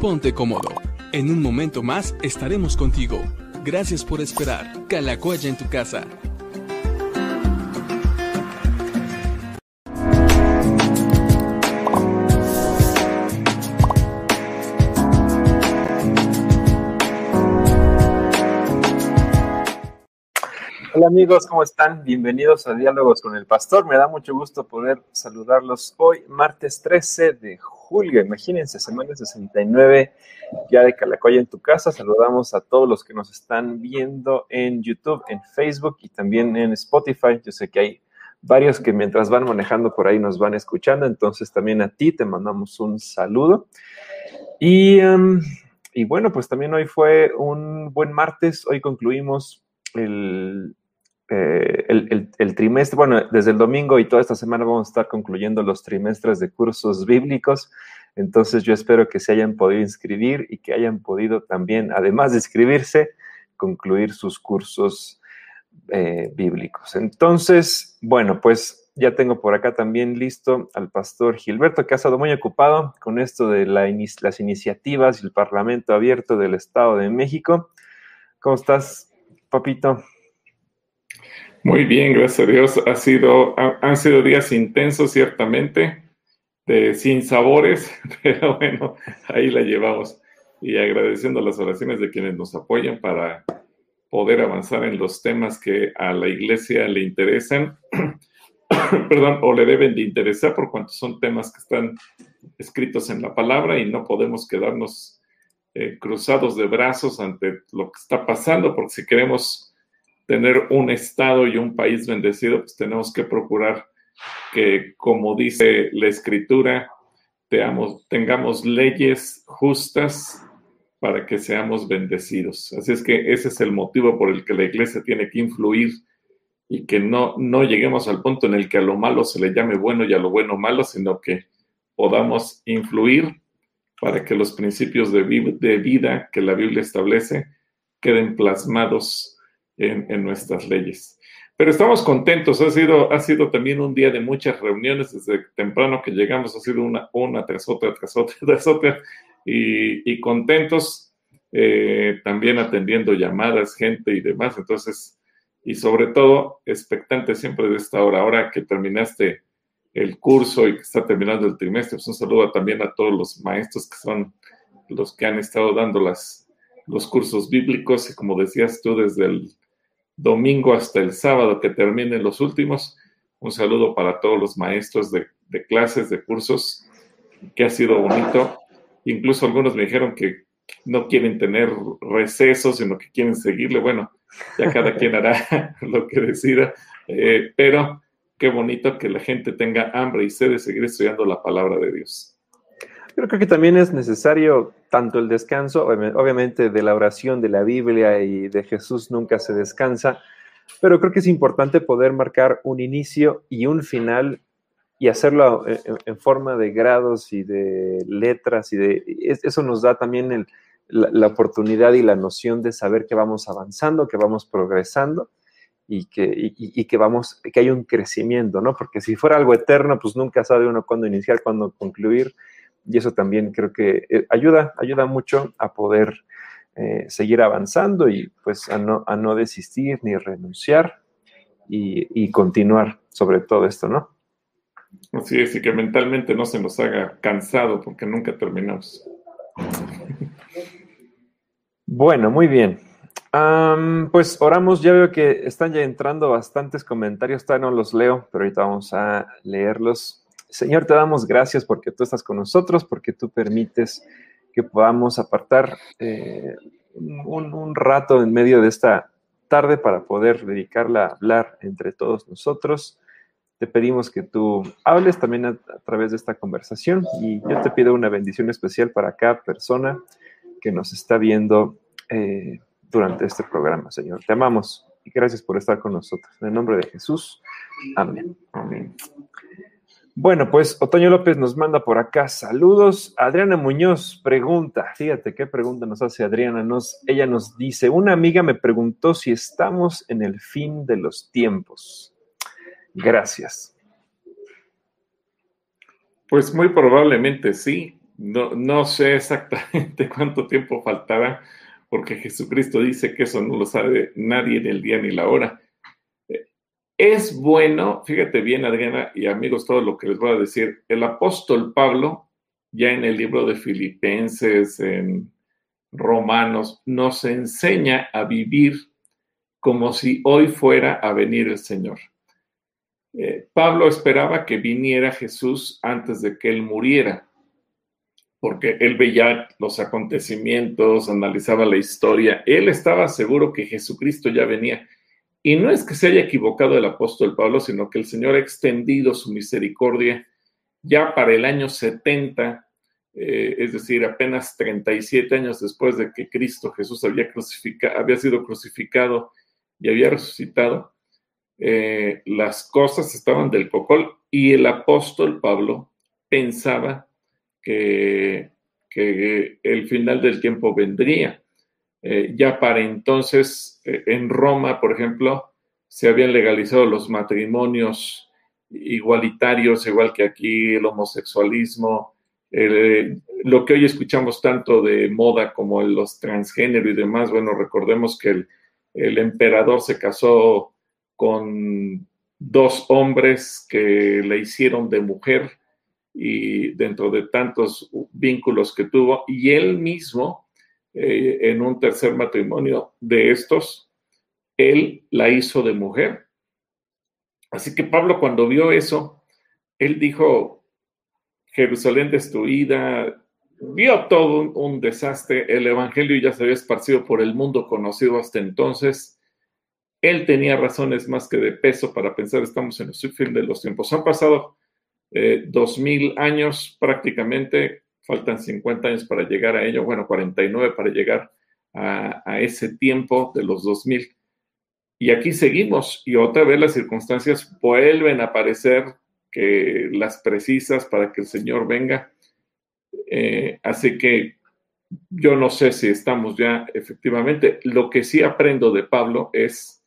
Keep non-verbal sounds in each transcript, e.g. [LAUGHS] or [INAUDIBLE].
ponte cómodo. En un momento más estaremos contigo. Gracias por esperar. Calacoya en tu casa. Hola amigos, ¿cómo están? Bienvenidos a Diálogos con el Pastor. Me da mucho gusto poder saludarlos hoy, martes 13 de julio. Imagínense, semana 69 ya de Calacoya en tu casa. Saludamos a todos los que nos están viendo en YouTube, en Facebook y también en Spotify. Yo sé que hay varios que mientras van manejando por ahí nos van escuchando, entonces también a ti te mandamos un saludo. Y, um, y bueno, pues también hoy fue un buen martes. Hoy concluimos el eh, el, trimestre, bueno, desde el domingo y toda esta semana vamos a estar concluyendo los trimestres de cursos bíblicos. Entonces yo espero que se hayan podido inscribir y que hayan podido también, además de inscribirse, concluir sus cursos eh, bíblicos. Entonces, bueno, pues ya tengo por acá también listo al pastor Gilberto, que ha estado muy ocupado con esto de las iniciativas y el Parlamento Abierto del Estado de México. ¿Cómo estás, papito? Muy bien, gracias a Dios. Ha sido, han sido días intensos, ciertamente, de, sin sabores, [LAUGHS] pero bueno, ahí la llevamos. Y agradeciendo las oraciones de quienes nos apoyan para poder avanzar en los temas que a la iglesia le interesan, [CLEARS THROAT] perdón, o le deben de interesar por cuanto son temas que están escritos en la palabra y no podemos quedarnos eh, cruzados de brazos ante lo que está pasando, porque si queremos tener un Estado y un país bendecido, pues tenemos que procurar que, como dice la Escritura, tengamos leyes justas para que seamos bendecidos. Así es que ese es el motivo por el que la iglesia tiene que influir y que no, no lleguemos al punto en el que a lo malo se le llame bueno y a lo bueno malo, sino que podamos influir para que los principios de, de vida que la Biblia establece queden plasmados en, nuestras leyes. Pero estamos contentos, ha sido, ha sido también un día de muchas reuniones desde temprano que llegamos, ha sido una, una tras otra, tras otra, [LAUGHS] tras otra, y, contentos, eh, también atendiendo llamadas, gente y demás. Entonces, y sobre todo, expectante siempre de esta hora, ahora que terminaste el curso y que está terminando el trimestre, pues un saludo también a todos los maestros que son los que han estado dando las, los cursos bíblicos y como decías tú, desde el domingo hasta el sábado que terminen los últimos. Un saludo para todos los maestros de, clases, de cursos, que ha sido bonito. Incluso algunos me dijeron que no quieren tener recesos, sino que quieren seguirle. Bueno, ya cada quien hará [LAUGHS] lo que decida, eh, pero qué bonito que la gente tenga hambre y sed de seguir estudiando la palabra de Dios. Creo que también es necesario tanto el descanso, obviamente de la oración, de la Biblia y de Jesús nunca se descansa, pero creo que es importante poder marcar un inicio y un final y hacerlo en, forma de grados y de letras y de eso nos da también la, oportunidad y la noción de saber que vamos avanzando, que vamos progresando y que, que vamos, que hay un crecimiento, ¿no? Porque si fuera algo eterno, pues nunca sabe uno cuándo iniciar, cuándo concluir y eso también creo que eh, ayuda, ayuda mucho a poder eh, seguir avanzando y pues a no, a no desistir ni renunciar y, continuar sobre todo esto, ¿no? Así es, y que mentalmente no se nos haga cansado porque nunca terminamos. Bueno, muy bien. pues oramos, ya veo que están ya entrando bastantes comentarios, todavía no los leo, pero ahorita vamos a leerlos. Señor, te damos gracias porque tú estás con nosotros, porque tú permites que podamos apartar eh, un, rato en medio de esta tarde para poder dedicarla a hablar entre todos nosotros. Te pedimos que tú hables también a, través de esta conversación y yo te pido una bendición especial para cada persona que nos está viendo eh, durante este programa, Señor. Te amamos y gracias por estar con nosotros. En el nombre de Jesús. Amén. Amén. Bueno, pues Otoño López nos manda por acá saludos. Adriana Muñoz pregunta, fíjate qué pregunta nos hace Adriana. Nos, ella nos dice, una amiga me preguntó si estamos en el fin de los tiempos. Gracias. Pues muy probablemente sí. no, no sé exactamente [LAUGHS] cuánto tiempo faltará, porque Jesucristo dice que eso no lo sabe nadie en el día ni la hora. Es bueno, fíjate bien, Adriana y amigos, todo lo que les voy a decir. El apóstol Pablo, ya en el libro de Filipenses, en Romanos, nos enseña a vivir como si hoy fuera a venir el Señor. Eh, Pablo esperaba que viniera Jesús antes de que él muriera, porque él veía los acontecimientos, analizaba la historia, él estaba seguro que Jesucristo ya venía. Y no es que se haya equivocado el apóstol Pablo, sino que el Señor ha extendido su misericordia ya para el año 70, eh, es decir, apenas 37 años después de que Cristo Jesús había, había sido crucificado y había resucitado eh, las cosas estaban del cocol y el apóstol Pablo pensaba que, el final del tiempo vendría. Eh, ya para entonces, eh, en Roma, por ejemplo, se habían legalizado los matrimonios igualitarios, igual que aquí el homosexualismo, lo que hoy escuchamos tanto de moda como los transgénero y demás, bueno, recordemos que el, el emperador se casó con dos hombres que le hicieron de mujer y dentro de tantos vínculos que tuvo, y él mismo, eh, en un tercer matrimonio de estos, él la hizo de mujer. Así que Pablo cuando vio eso, él dijo, Jerusalén destruida, vio todo un, desastre, el Evangelio ya se había esparcido por el mundo conocido hasta entonces, él tenía razones más que de peso para pensar, estamos en el fin de los tiempos. Han pasado eh, dos mil años prácticamente, faltan 50 años para llegar a ello, bueno, 49 para llegar a, ese tiempo de los 2000. Y aquí seguimos y otra vez las circunstancias vuelven a aparecer que las precisas para que el Señor venga. Eh, así que yo no sé si estamos ya efectivamente. Lo que sí aprendo de Pablo es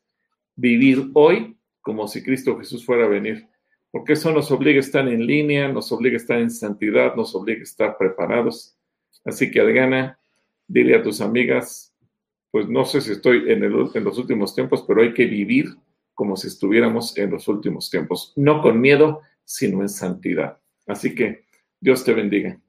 vivir hoy como si Cristo Jesús fuera a venir, porque eso nos obliga a estar en línea, nos obliga a estar en santidad, nos obliga a estar preparados. Así que, Adriana, dile a tus amigas, pues no sé si estoy en, en los últimos tiempos, pero hay que vivir como si estuviéramos en los últimos tiempos, no con miedo, sino en santidad. Así que Dios te bendiga.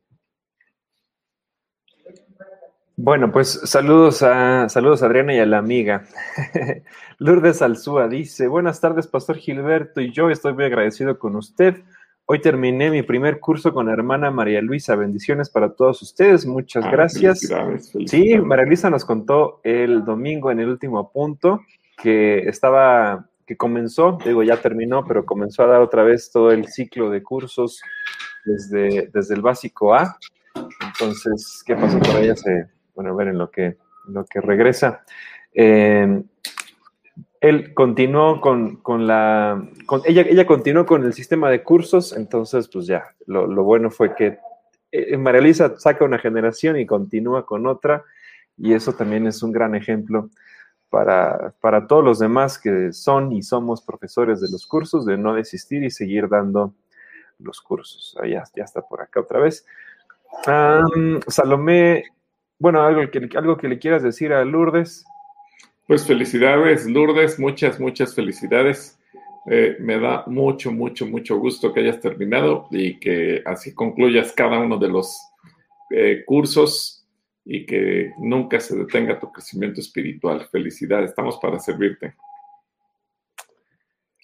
Bueno, pues saludos a saludos a Adriana y a la amiga. [LAUGHS] Lourdes Alzúa dice, buenas tardes, Pastor Gilberto, y yo estoy muy agradecido con usted. Hoy terminé mi primer curso con la hermana María Luisa. Bendiciones para todos ustedes. Muchas ah, gracias. Sí, María Luisa nos contó el domingo en el último punto que estaba, que comenzó, digo, ya terminó, pero comenzó a dar otra vez todo el ciclo de cursos desde, desde el básico A. Entonces, ¿qué pasó por ella? Se, bueno, a ver en lo que, lo que regresa. Eh, él continuó con, la, ella, ella continuó con el sistema de cursos, entonces pues ya, lo, bueno fue que eh, María Elisa saca una generación y continúa con otra, y eso también es un gran ejemplo para, para todos los demás que son y somos profesores de los cursos, de no desistir y seguir dando los cursos. Ah, ya está por acá otra vez. Salomé bueno, algo que, algo que le quieras decir a Lourdes. Pues felicidades, Lourdes, muchas, muchas felicidades. Eh, me da mucho, mucho, mucho gusto que hayas terminado y que así concluyas cada uno de los eh, cursos y que nunca se detenga tu crecimiento espiritual. Felicidades, estamos para servirte.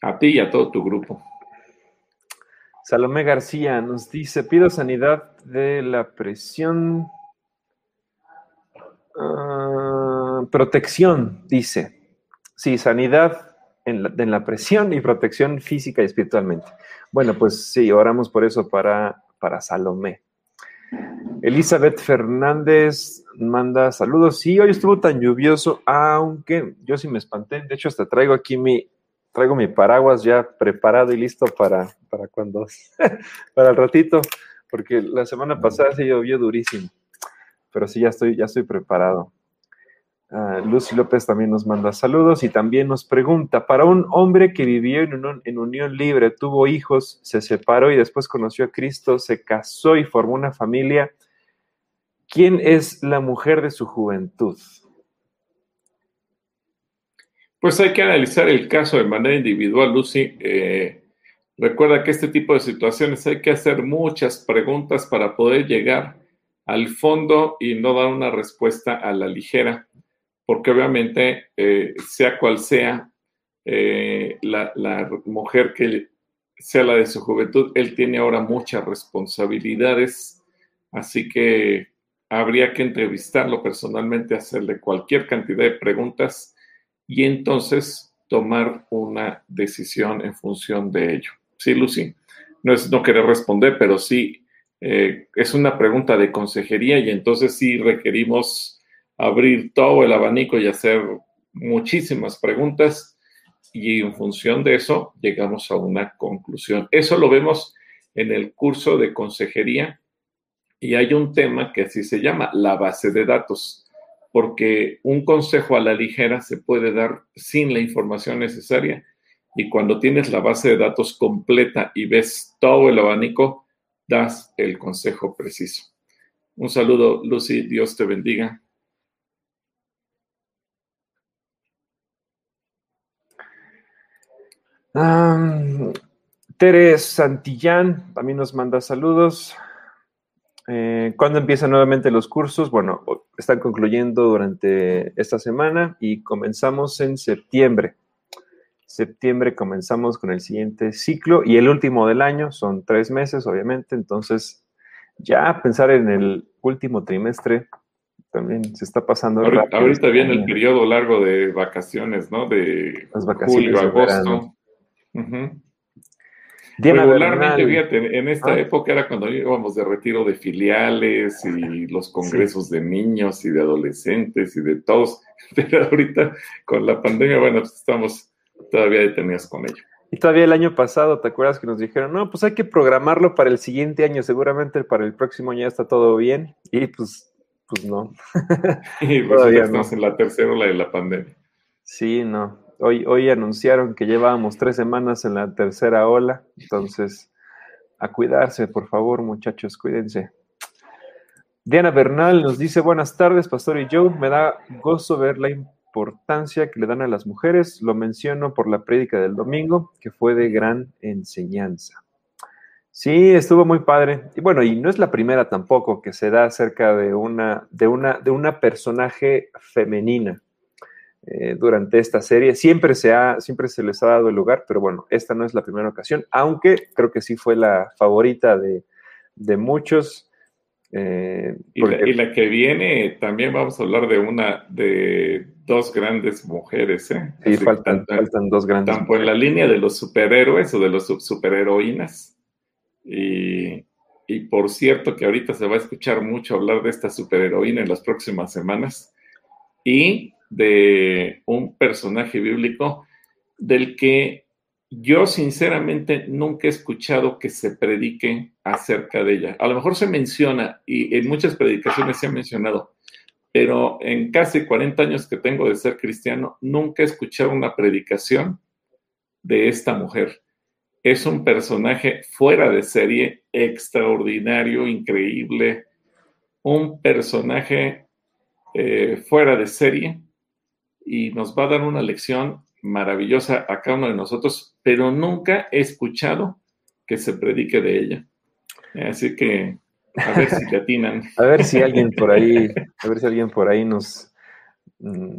A ti y a todo tu grupo. Salomé García nos dice, pido sanidad de la presión Ah, protección, dice. Sí, sanidad en la, presión y protección física y espiritualmente. Bueno, pues sí, oramos por eso para, para Salomé. Elizabeth Fernández manda saludos. Sí, hoy estuvo tan lluvioso, aunque yo sí me espanté. De hecho, hasta traigo aquí mi, traigo mi paraguas ya preparado y listo para, para cuando, [LAUGHS] para el ratito, porque la semana pasada se llovió durísimo pero sí, ya estoy, ya estoy preparado. Uh, Lucy López también nos manda saludos y también nos pregunta, para un hombre que vivió en, en, unión libre, tuvo hijos, se separó y después conoció a Cristo, se casó y formó una familia, ¿Quién es la mujer de su juventud? Pues hay que analizar el caso de manera individual, Lucy. Eh, recuerda que este tipo de situaciones hay que hacer muchas preguntas para poder llegar al fondo y no dar una respuesta a la ligera, porque obviamente, eh, sea cual sea eh, la, la, mujer que sea la de su juventud, él tiene ahora muchas responsabilidades, así que habría que entrevistarlo personalmente, hacerle cualquier cantidad de preguntas y entonces tomar una decisión en función de ello. Sí, Lucy, no es no querer responder, pero sí eh, es una pregunta de consejería y entonces sí requerimos abrir todo el abanico y hacer muchísimas preguntas y en función de eso llegamos a una conclusión. Eso lo vemos en el curso de consejería y hay un tema que así se llama la base de datos, porque un consejo a la ligera se puede dar sin la información necesaria y cuando tienes la base de datos completa y ves todo el abanico, das el consejo preciso. Un saludo, Lucy, Dios te bendiga. Um, Teres Santillán también nos manda saludos. Eh, ¿Cuándo empiezan nuevamente los cursos? Bueno, están concluyendo durante esta semana y comenzamos en septiembre. Septiembre comenzamos con el siguiente ciclo y el último del año, son tres meses obviamente, entonces ya pensar en el último trimestre también se está pasando. Ahorita, ahorita viene el periodo largo de vacaciones, ¿no? De Las vacaciones julio, agosto. Regularmente, fíjate, en esta ah. época era cuando íbamos de retiro de filiales y los congresos de niños y de adolescentes y de todos, [LAUGHS] pero ahorita con la pandemia, bueno, pues estamos todavía detenidos con ello. Y todavía el año pasado, ¿te acuerdas que nos dijeron, no, pues hay que programarlo para el siguiente año, seguramente para el próximo año ya está todo bien? Y pues, pues no. [LAUGHS] y pues estamos en la tercera ola de la pandemia. Sí, no. Hoy, hoy anunciaron que llevábamos tres semanas en la tercera ola, entonces a cuidarse, por favor, muchachos, cuídense. Diana Bernal nos dice, buenas tardes, Pastor y Joe, me da gozo ver la importancia que le dan a las mujeres, lo menciono por la prédica del domingo, que fue de gran enseñanza. Sí, estuvo muy padre. Y bueno, y no es la primera tampoco que se da acerca de una, de una, de una personaje femenina. Eh, durante esta serie. Siempre se, ha, siempre se les ha dado el lugar, pero bueno, esta no es la primera ocasión, aunque creo que sí fue la favorita de, muchos. Eh, y, la, que viene, también vamos a hablar de una, de dos grandes mujeres, ¿eh? Sí, faltan, faltan, dos grandes. Tanto en la línea de los superhéroes o de los superheroínas. Y, y por cierto que ahorita se va a escuchar mucho hablar de esta superheroína en las próximas semanas. Y de un personaje bíblico del que yo sinceramente nunca he escuchado que se predique acerca de ella. A lo mejor se menciona y en muchas predicaciones se ha mencionado, pero en casi 40 años que tengo de ser cristiano, nunca he escuchado una predicación de esta mujer. Es un personaje fuera de serie, extraordinario, increíble, un personaje eh, fuera de serie y nos va a dar una lección maravillosa a cada uno de nosotros, pero nunca he escuchado que se predique de ella. Así que a ver si te atinan. [LAUGHS] a ver si alguien por ahí, a ver si alguien por ahí nos, mm,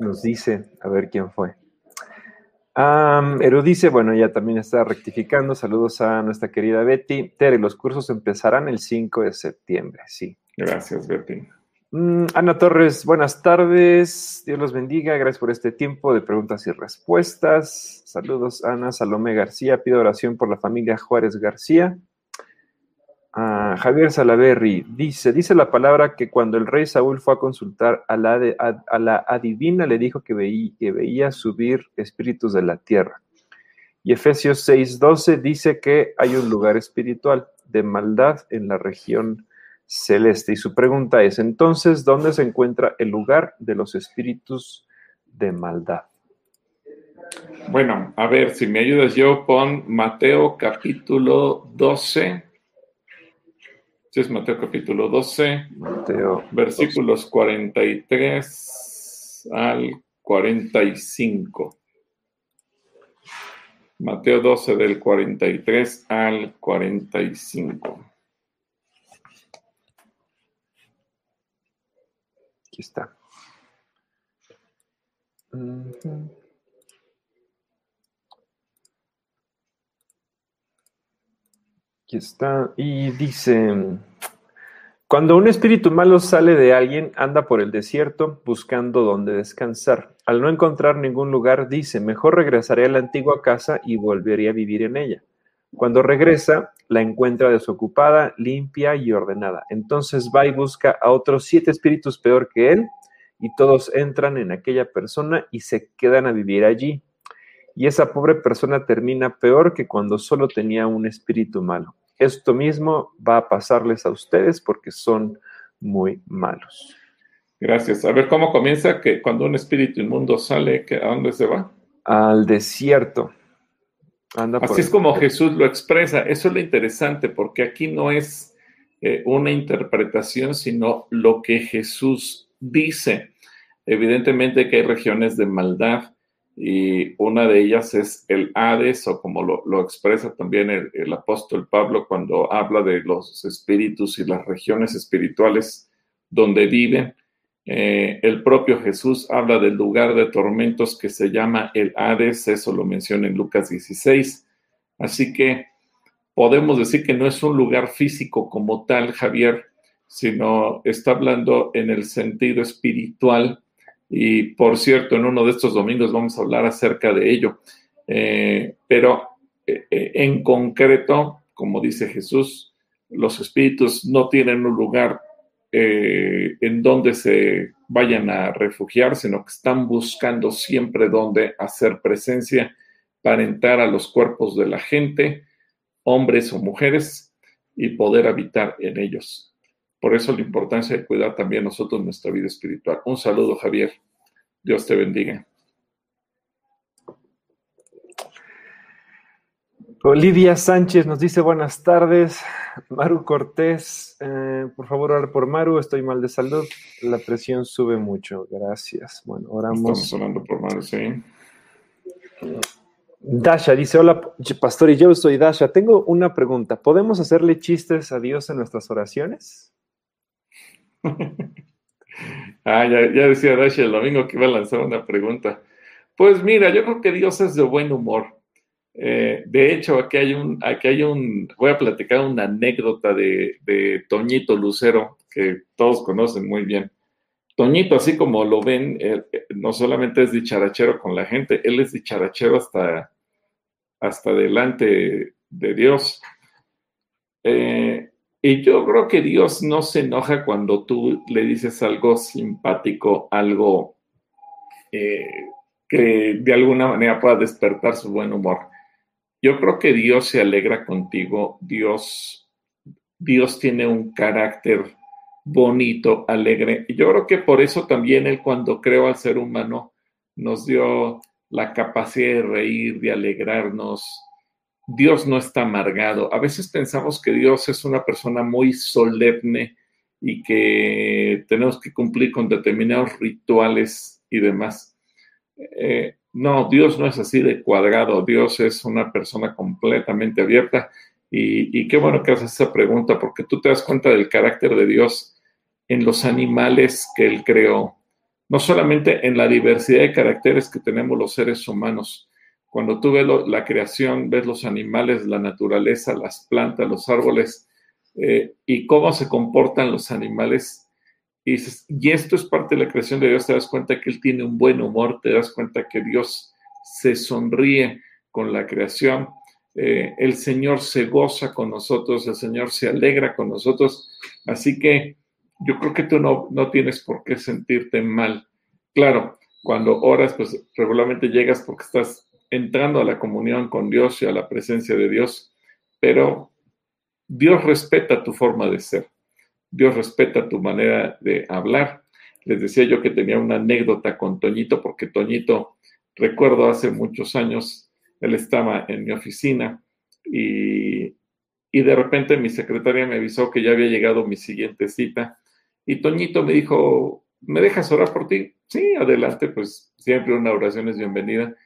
nos dice, a ver quién fue. Um, Erudice, bueno, ya también está rectificando. Saludos a nuestra querida Betty. Tere, los cursos empezarán el 5 de septiembre, sí. Gracias, Betty. Mm, Ana Torres, buenas tardes. Dios los bendiga. Gracias por este tiempo de preguntas y respuestas. Saludos, Ana Salomé García. Pido oración por la familia Juárez García. Ah, Javier Salaberry dice, dice la palabra que cuando el rey Saúl fue a consultar a la, adivina, le dijo que que veía subir espíritus de la tierra. Y Efesios 6:12 dice que hay un lugar espiritual de maldad en la región celeste. Y su pregunta es, entonces, ¿dónde se encuentra el lugar de los espíritus de maldad? Bueno, a ver, si me ayudas yo, pon Mateo capítulo 12. Este es Mateo capítulo 12, Mateo versículos 43 al 45. Mateo 12 del 43 al 45. Aquí está. Aquí está. Y dice, cuando un espíritu malo sale de alguien, anda por el desierto buscando dónde descansar. Al no encontrar ningún lugar, dice, mejor regresaré a la antigua casa y volveré a vivir en ella. Cuando regresa, la encuentra desocupada, limpia y ordenada. Entonces va y busca a otros siete espíritus peor que él, y todos entran en aquella persona y se quedan a vivir allí. Y esa pobre persona termina peor que cuando solo tenía un espíritu malo. Esto mismo va a pasarles a ustedes porque son muy malos. Gracias. A ver cómo comienza que cuando un espíritu inmundo sale, ¿a dónde se va? Al desierto. Así es como Jesús lo expresa. Eso es lo interesante, porque aquí no es eh, una interpretación, sino lo que Jesús dice. Evidentemente que hay regiones de maldad, y una de ellas es el Hades, o como lo, expresa también el, apóstol Pablo cuando habla de los espíritus y las regiones espirituales donde viven. Eh, el propio Jesús habla del lugar de tormentos que se llama el Hades, eso lo menciona en Lucas 16. Así que podemos decir que no es un lugar físico como tal, Javier, sino está hablando en el sentido espiritual y por cierto, en uno de estos domingos vamos a hablar acerca de ello. Eh, pero eh, en concreto, como dice Jesús, los espíritus no tienen un lugar en donde se vayan a refugiar, sino que están buscando siempre donde hacer presencia para entrar a los cuerpos de la gente, hombres o mujeres, y poder habitar en ellos. Por eso la importancia de cuidar también nosotros nuestra vida espiritual. Un saludo, Javier. Dios te bendiga. Olivia Sánchez nos dice buenas tardes. Maru Cortés, eh, por favor, orar por Maru. Estoy mal de salud. La presión sube mucho. Gracias. Bueno, oramos. Estamos orando por Maru, sí. Dasha dice: Hola, pastor, y yo soy Dasha. Tengo una pregunta. ¿Podemos hacerle chistes a Dios en nuestras oraciones? [LAUGHS] ah, ya, decía Dashi el domingo que iba a lanzar una pregunta. Pues mira, yo creo que Dios es de buen humor. Eh, de hecho, aquí hay un, aquí hay un, voy a platicar una anécdota de, Toñito Lucero, que todos conocen muy bien. Toñito, así como lo ven, eh, no solamente es dicharachero con la gente, él es dicharachero hasta, hasta delante de Dios. Eh, y yo creo que Dios no se enoja cuando tú le dices algo simpático, algo que de alguna manera pueda despertar su buen humor. Yo creo que Dios se alegra contigo. Dios, Dios tiene un carácter bonito, alegre. Yo creo que por eso también Él cuando creó al ser humano nos dio la capacidad de reír, de alegrarnos, Dios no está amargado. A veces pensamos que Dios es una persona muy solemne y que tenemos que cumplir con determinados rituales y demás. Eh, no, Dios no es así de cuadrado. Dios es una persona completamente abierta. Y, qué bueno que haces esa pregunta, porque tú te das cuenta del carácter de Dios en los animales que Él creó, no solamente en la diversidad de caracteres que tenemos los seres humanos, cuando tú ves la creación, ves los animales, la naturaleza, las plantas, los árboles eh, y cómo se comportan los animales, y, y esto es parte de la creación de Dios, te das cuenta que Él tiene un buen humor, te das cuenta que Dios se sonríe con la creación, eh, el Señor se goza con nosotros, el Señor se alegra con nosotros, así que yo creo que tú no, no tienes por qué sentirte mal. Claro, cuando oras, pues regularmente llegas porque estás entrando a la comunión con Dios y a la presencia de Dios, pero Dios respeta tu forma de ser, Dios respeta tu manera de hablar. Les decía yo que tenía una anécdota con Toñito, porque Toñito, recuerdo hace muchos años, él estaba en mi oficina y, y de repente mi secretaria me avisó que ya había llegado mi siguiente cita y Toñito me dijo, ¿me dejas orar por ti? Sí, adelante, pues siempre una oración es bienvenida.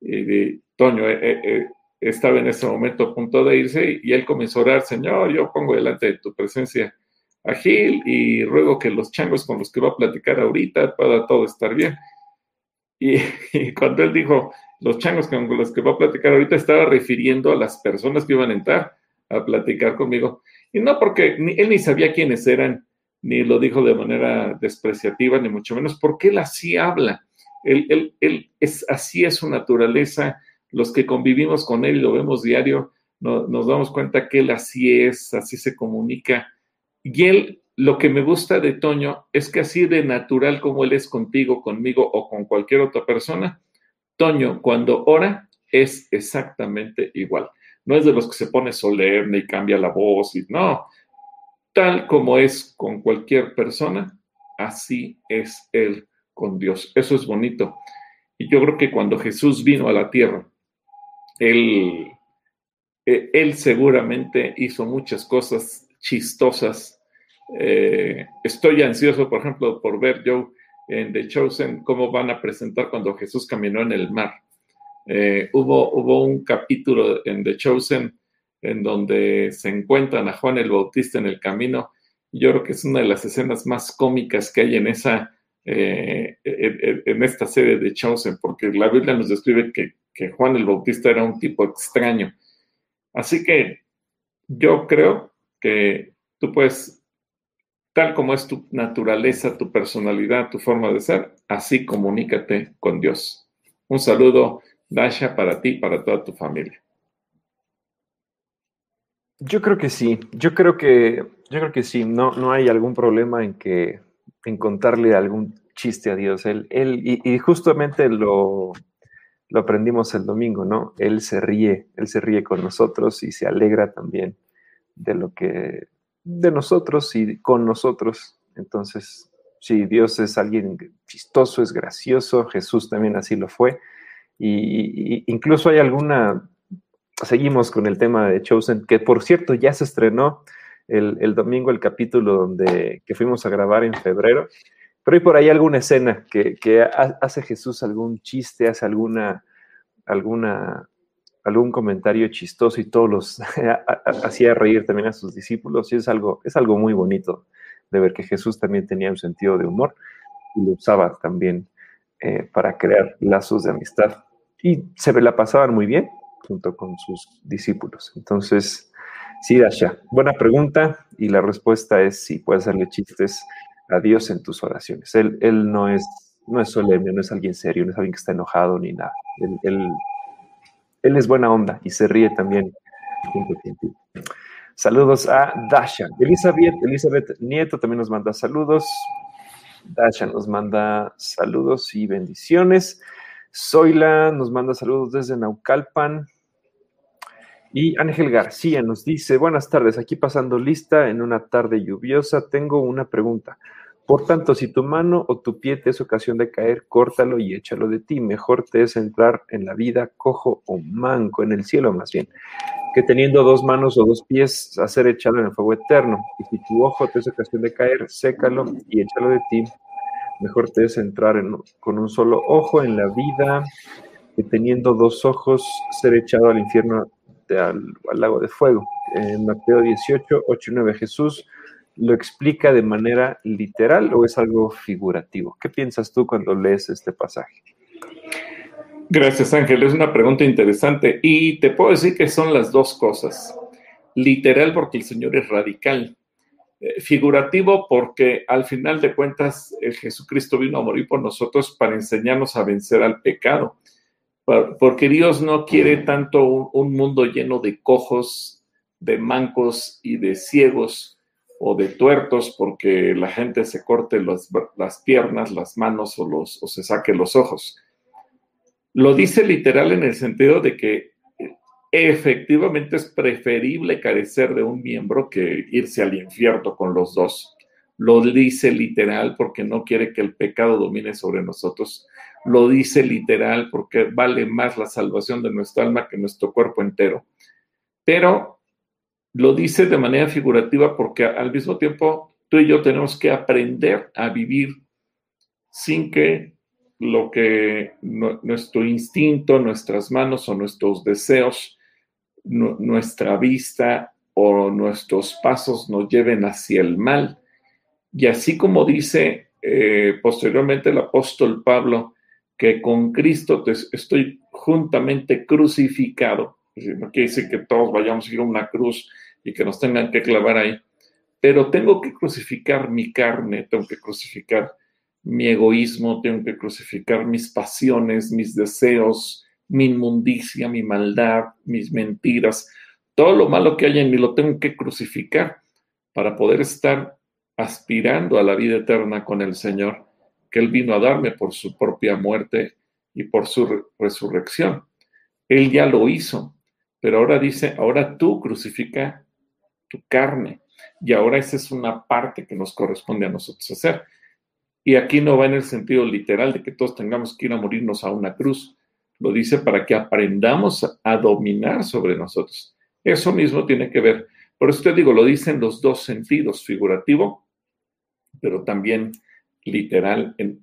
Y Toño eh, eh, eh, estaba en ese momento a punto de irse y él comenzó a orar, Señor, yo pongo delante de tu presencia a Gil y ruego que los changos con los que va a platicar ahorita pueda todo estar bien. Y, [LAUGHS] y, cuando él dijo, los changos con los que va a platicar ahorita, estaba refiriendo a las personas que iban a entrar a platicar conmigo. Y no porque él ni sabía quiénes eran, ni lo dijo de manera despreciativa, ni mucho menos, porque él así habla. Él, él, es, así es su naturaleza. Los que convivimos con él y lo vemos diario, no, nos damos cuenta que él así es, así se comunica. Y él, lo que me gusta de Toño es que así de natural como él es contigo, conmigo o con cualquier otra persona, Toño cuando ora es exactamente igual. No es de los que se pone solemne y cambia la voz y no, tal como es con cualquier persona, así es él con Dios. Eso es bonito. Y yo creo que cuando Jesús vino a la tierra, él, eh, él seguramente hizo muchas cosas chistosas. Eh, estoy ansioso, por ejemplo, por ver yo en The Chosen cómo van a presentar cuando Jesús caminó en el mar. Eh, hubo, hubo un capítulo en The Chosen en donde se encuentran a Juan el Bautista en el camino. Yo creo que es una de las escenas más cómicas que hay en esa, eh, en, esta serie de Chosen, porque la Biblia nos describe que, que Juan el Bautista era un tipo extraño. Así que yo creo que tú puedes, tal como es tu naturaleza, tu personalidad, tu forma de ser, así comunícate con Dios. Un saludo, Dasha, para ti para toda tu familia. Yo creo que sí, yo creo que, yo creo que sí, no, no hay algún problema en que en contarle algún chiste a Dios. Él, él y, justamente lo, lo aprendimos el domingo, ¿no? Él se ríe, él se ríe con nosotros y se alegra también de lo que, de nosotros y con nosotros. Entonces, si Dios es alguien chistoso, es gracioso, Jesús también así lo fue. y incluso hay alguna seguimos con el tema de Chosen, que por cierto ya se estrenó el, domingo el capítulo donde que fuimos a grabar en febrero, pero hay por ahí alguna escena que, hace Jesús algún chiste, hace alguna, alguna, algún comentario chistoso y todos los [LAUGHS] hacía reír también a sus discípulos y es algo, es algo muy bonito de ver que Jesús también tenía un sentido de humor y lo usaba también eh, para crear lazos de amistad. Y se la pasaban muy bien, junto con sus discípulos. Entonces, sí, Dasha, buena pregunta y la respuesta es sí, puedes hacerle chistes a Dios en tus oraciones. Él, él no, es, no es solemne, no es alguien serio, no es alguien que está enojado ni nada. Él, es buena onda y se ríe también. Saludos a Dasha. Elizabeth, Elizabeth Nieto también nos manda saludos. Dasha nos manda saludos y bendiciones. Zoila nos manda saludos desde Naucalpan. Y Ángel García nos dice, buenas tardes, aquí pasando lista en una tarde lluviosa, tengo una pregunta. Por tanto, si tu mano o tu pie te es ocasión de caer, córtalo y échalo de ti. Mejor te es entrar en la vida cojo o manco, en el cielo más bien, que teniendo dos manos o dos pies, hacer echado en el fuego eterno. Y si tu ojo te es ocasión de caer, sécalo y échalo de ti Mejor te es entrar con un solo ojo en la vida que teniendo dos ojos ser echado al infierno, al, lago de fuego. En Mateo 18, 8 y 9 Jesús lo explica de manera literal o es algo figurativo. ¿Qué piensas tú cuando lees este pasaje? Gracias Ángel, es una pregunta interesante y te puedo decir que son las dos cosas. Literal porque el Señor es radical eh, figurativo porque al final de cuentas el Jesucristo vino a morir por nosotros para enseñarnos a vencer al pecado. Porque Dios no quiere tanto un, mundo lleno de cojos, de mancos y de ciegos o de tuertos porque la gente se corte las piernas, las manos o, los, o se saque los ojos. Lo dice literal en el sentido de que efectivamente es preferible carecer de un miembro que irse al infierno con los dos. Lo dice literal porque no quiere que el pecado domine sobre nosotros. Lo dice literal porque vale más la salvación de nuestra alma que nuestro cuerpo entero. Pero lo dice de manera figurativa porque al mismo tiempo tú y yo tenemos que aprender a vivir sin que lo que nuestro instinto, nuestras manos o nuestros deseos, nuestra vista o nuestros pasos nos lleven hacia el mal. Y así como dice eh, posteriormente el apóstol Pablo, que con Cristo estoy juntamente crucificado, no quiere decir que todos vayamos a ir a una cruz y que nos tengan que clavar ahí, pero tengo que crucificar mi carne, tengo que crucificar mi egoísmo, tengo que crucificar mis pasiones, mis deseos, mi inmundicia, mi maldad, mis mentiras, todo lo malo que hay en mí lo tengo que crucificar para poder estar aspirando a la vida eterna con el Señor, que Él vino a darme por su propia muerte y por su resurrección. Él ya lo hizo, pero ahora dice, ahora tú crucifica tu carne. Y ahora esa es una parte que nos corresponde a nosotros hacer. Y aquí no va en el sentido literal de que todos tengamos que ir a morirnos a una cruz. Lo dice para que aprendamos a dominar sobre nosotros. Eso mismo tiene que ver. Por eso te digo, lo dice en los dos sentidos, figurativo, pero también literal, en,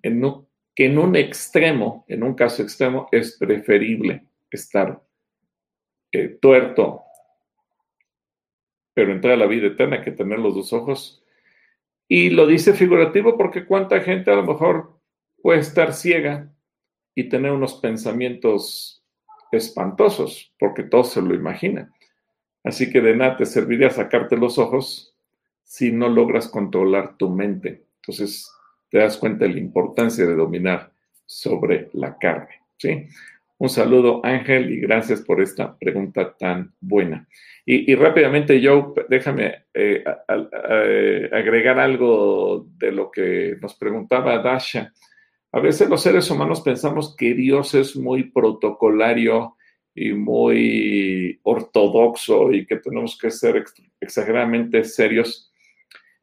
que en un extremo, en un caso extremo, es preferible estar eh, tuerto, pero entrar a la vida eterna que tener los dos ojos y lo dice figurativo porque cuánta gente a lo mejor puede estar ciega y tener unos pensamientos espantosos, porque todos se lo imaginan. Así que de nada te serviría sacarte los ojos si no logras controlar tu mente. Entonces te das cuenta de la importancia de dominar sobre la carne. ¿sí? Un saludo, Ángel, y gracias por esta pregunta tan buena. Y, rápidamente, Joe, déjame eh, eh, agregar algo de lo que nos preguntaba Dasha. A veces los seres humanos pensamos que Dios es muy protocolario y muy ortodoxo y que tenemos que ser exageradamente serios.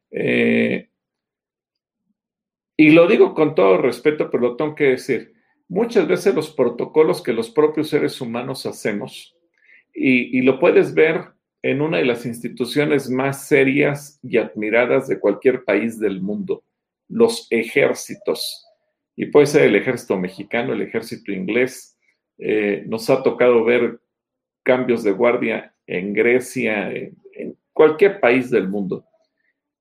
Eh, y lo digo con todo respeto, pero lo tengo que decir. Muchas veces los protocolos que los propios seres humanos hacemos, y, lo puedes ver en una de las instituciones más serias y admiradas de cualquier país del mundo, los ejércitos. Y puede ser el ejército mexicano, el ejército inglés. Eh, nos ha tocado ver cambios de guardia en Grecia, en cualquier país del mundo.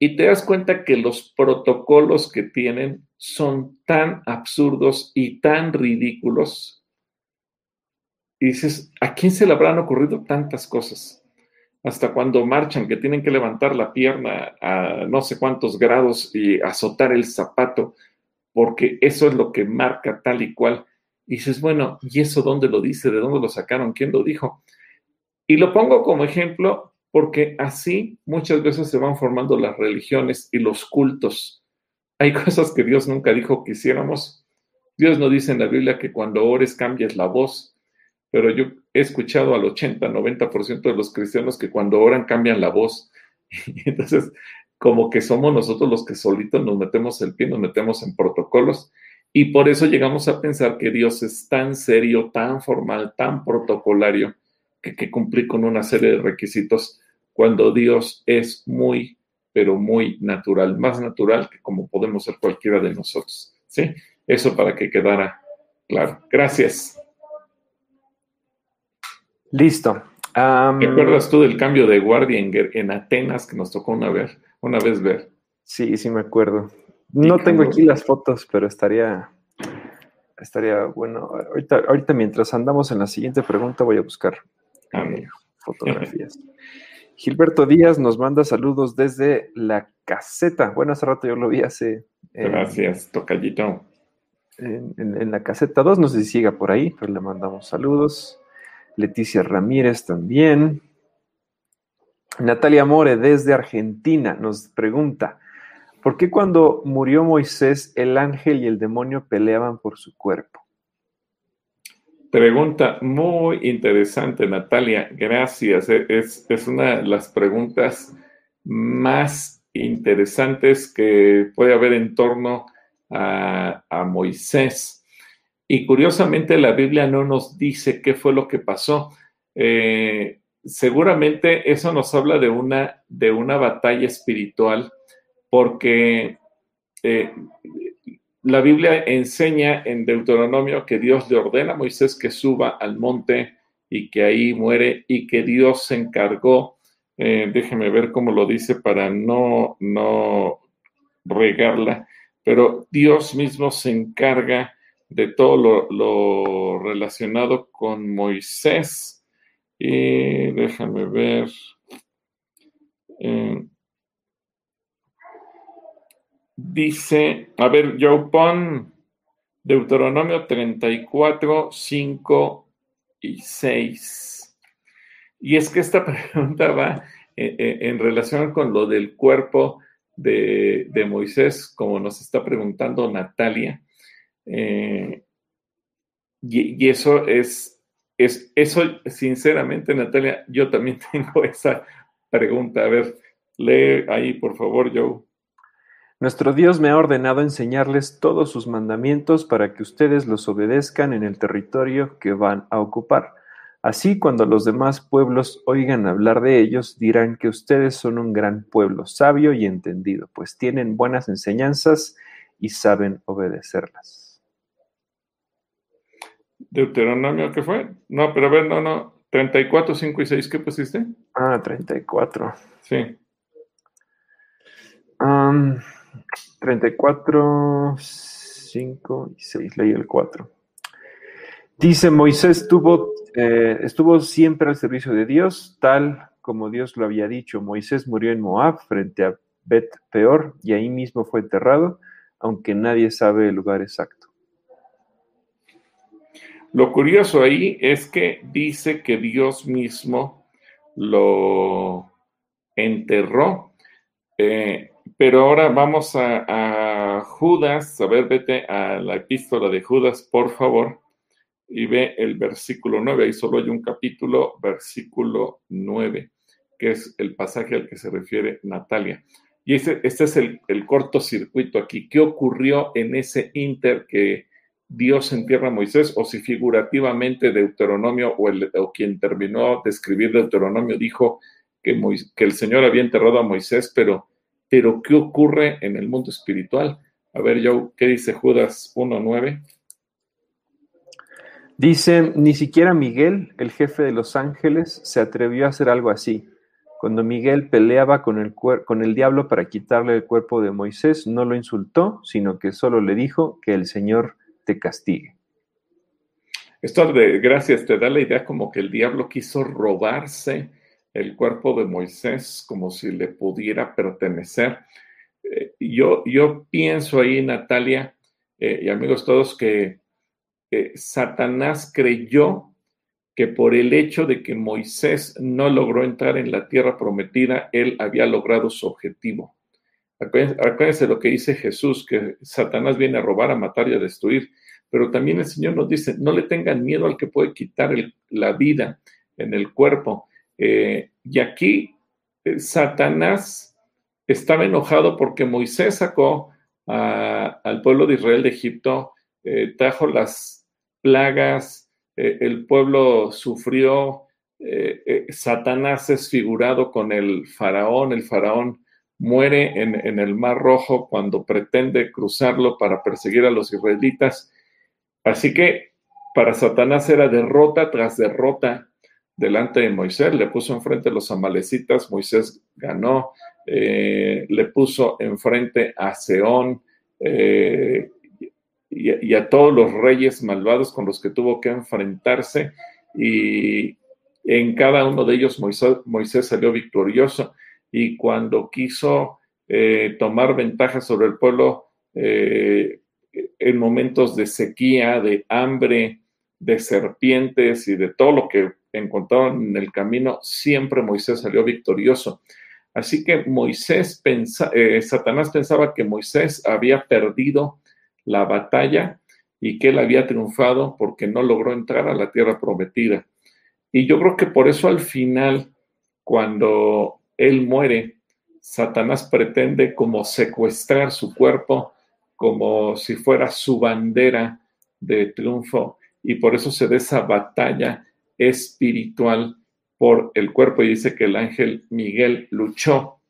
Y te das cuenta que los protocolos que tienen son tan absurdos y tan ridículos. Y dices, ¿a quién se le habrán ocurrido tantas cosas? hasta cuando marchan, que tienen que levantar la pierna a no sé cuántos grados y azotar el zapato, porque eso es lo que marca tal y cual. Y dices, bueno, ¿y eso dónde lo dice? ¿De dónde lo sacaron? ¿Quién lo dijo? Y lo pongo como ejemplo porque así muchas veces se van formando las religiones y los cultos. Hay [LAUGHS] cosas que Dios nunca dijo que hiciéramos. Dios no dice en la Biblia que cuando ores cambies la voz pero yo he escuchado al 80, 90% de los cristianos que cuando oran cambian la voz. [LAUGHS] entonces, como que somos nosotros los que solitos nos metemos el pie, nos metemos en protocolos. Y por eso llegamos a pensar que Dios es tan serio, tan formal, tan protocolario, que que cumplir con una serie de requisitos, cuando Dios es muy, pero muy natural, más natural que como podemos ser cualquiera de nosotros. ¿Sí? Eso para que quedara claro. Gracias. Listo. ¿Te acuerdas tú del cambio de guardia en, Atenas que nos tocó una vez, una vez ver? Sí, sí me acuerdo. No tengo aquí las fotos, pero estaría, estaría bueno. Ahorita, ahorita mientras andamos en la siguiente pregunta voy a buscar eh, fotografías. Gilberto Díaz nos manda saludos desde la caseta. Bueno, hace rato yo lo vi hace. Gracias, tocallito. En, en, la caseta 2, no sé si siga por ahí, pero le mandamos saludos. Leticia Ramírez también. Natalia More desde Argentina nos pregunta, ¿por qué cuando murió Moisés el ángel y el demonio peleaban por su cuerpo? Pregunta muy interesante, Natalia. Gracias. E, es, una de las preguntas más interesantes que puede haber en torno a, Moisés. Y curiosamente la Biblia no nos dice qué fue lo que pasó. Eh, seguramente eso nos habla de una, de una batalla espiritual, porque eh, la Biblia enseña en Deuteronomio que Dios le ordena a Moisés que suba al monte y que ahí muere y que Dios se encargó, eh, déjeme ver cómo lo dice para no, no regarla, pero Dios mismo se encarga de todo lo, relacionado con Moisés. Y déjame ver. Eh, dice, a ver, yo pon Deuteronomio 34, 5 y 6. Y es que esta [LAUGHS] pregunta va eh, eh, en, relación con lo del cuerpo de, Moisés, como nos está preguntando Natalia. Eh, y, eso es, es, eso sinceramente, Natalia, yo también [LAUGHS] tengo esa pregunta. A ver, lee ahí, por favor, Joe. Nuestro Dios me ha ordenado enseñarles todos sus mandamientos para que ustedes los obedezcan en el territorio que van a ocupar. Así, cuando los demás pueblos oigan hablar de ellos, dirán que ustedes son un gran pueblo, sabio y entendido, pues tienen buenas enseñanzas y saben obedecerlas. Deuteronomio, ¿qué fue? No, pero a ver, no, no. 34, 5 y 6, ¿qué pusiste? Ah, 34. Sí. 34, 5 y 6, leí el 4. Dice, Moisés estuvo, eh, estuvo siempre al servicio de Dios, tal como Dios lo había dicho. Moisés murió en Moab frente a Bet Peor y ahí mismo fue enterrado, aunque nadie sabe el lugar exacto. Lo curioso ahí es que dice que Dios mismo lo enterró. Eh, pero ahora vamos a, Judas, a ver, vete a la epístola de Judas, por favor, y ve el versículo 9, ahí solo hay un capítulo, versículo 9, que es el pasaje al que se refiere Natalia. Y este, es el, el cortocircuito aquí. ¿Qué ocurrió en ese inter que Dios entierra a Moisés? O si figurativamente Deuteronomio o, el, quien terminó de escribir Deuteronomio dijo que el Señor había enterrado a Moisés, pero pero ¿qué ocurre en el mundo espiritual? A ver, Joe, ¿qué dice Judas 1.9? Dice, ni siquiera Miguel, el jefe de los ángeles, se atrevió a hacer algo así. Cuando Miguel peleaba con el, con el diablo para quitarle el cuerpo de Moisés, no lo insultó, sino que solo le dijo que el Señor te castigue. Esto de gracias te da la idea como que el diablo quiso robarse el cuerpo de Moisés como si le pudiera pertenecer. Eh, yo, yo pienso ahí, Natalia, eh, y amigos todos, que Satanás creyó que por el hecho de que Moisés no logró entrar en la tierra prometida, él había logrado su objetivo. Acuérdense, lo que dice Jesús, que Satanás viene a robar, a matar y a destruir, pero también el Señor nos dice, no le tengan miedo al que puede quitar la vida en el cuerpo. Eh, y aquí eh, Satanás estaba enojado porque Moisés sacó al pueblo de Israel de Egipto, eh, trajo las plagas, el pueblo sufrió, Satanás es figurado con el faraón, el faraón muere en, en el Mar Rojo cuando pretende cruzarlo para perseguir a los israelitas. Así que para Satanás era derrota tras derrota delante de Moisés, le puso enfrente a los amalecitas, Moisés ganó, eh, le puso enfrente a Seón eh, y, a todos los reyes malvados con los que tuvo que enfrentarse y en cada uno de ellos Moisés, salió victorioso y cuando quiso eh, tomar ventaja sobre el pueblo en momentos de sequía, de hambre, de serpientes y de todo lo que encontraron en el camino, siempre Moisés salió victorioso. Así que Moisés pensa, eh, Satanás pensaba que Moisés había perdido la batalla y que él había triunfado porque no logró entrar a la tierra prometida. Y yo creo que por eso al final, cuando él muere, Satanás pretende como secuestrar su cuerpo, como si fuera su bandera de triunfo, y por eso se da esa batalla espiritual por el cuerpo y dice que el ángel Miguel luchó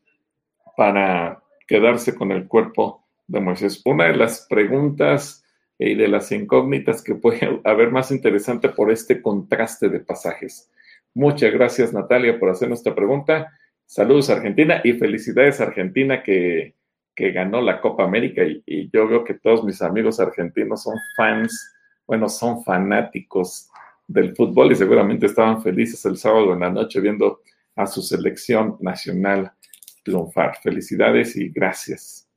para quedarse con el cuerpo de Moisés. Una de las preguntas y de las incógnitas que puede [LAUGHS] haber más interesante por este contraste de pasajes. Muchas gracias Natalia por hacer nuestra pregunta. Saludos Argentina y felicidades Argentina que, que ganó la Copa América y, y, yo veo que todos mis amigos argentinos son fans, bueno, son fanáticos del fútbol y seguramente estaban felices el sábado en la noche viendo a su selección nacional triunfar. Felicidades y gracias.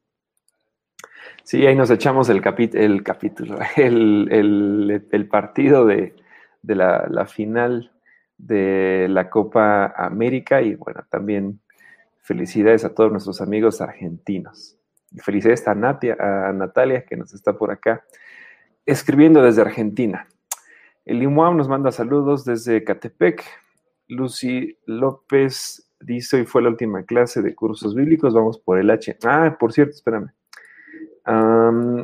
Sí, ahí nos echamos el, el capítulo, [LAUGHS] el, el, partido de, de la, la, final de la Copa América y bueno, también felicidades a todos nuestros amigos argentinos. Felicidades a, Natia, a Natalia que nos está por acá escribiendo desde Argentina. El IMUAM nos manda saludos desde Catepec. Lucy López dice, hoy fue la última clase de cursos bíblicos, vamos por el H. Ah, por cierto, espérame.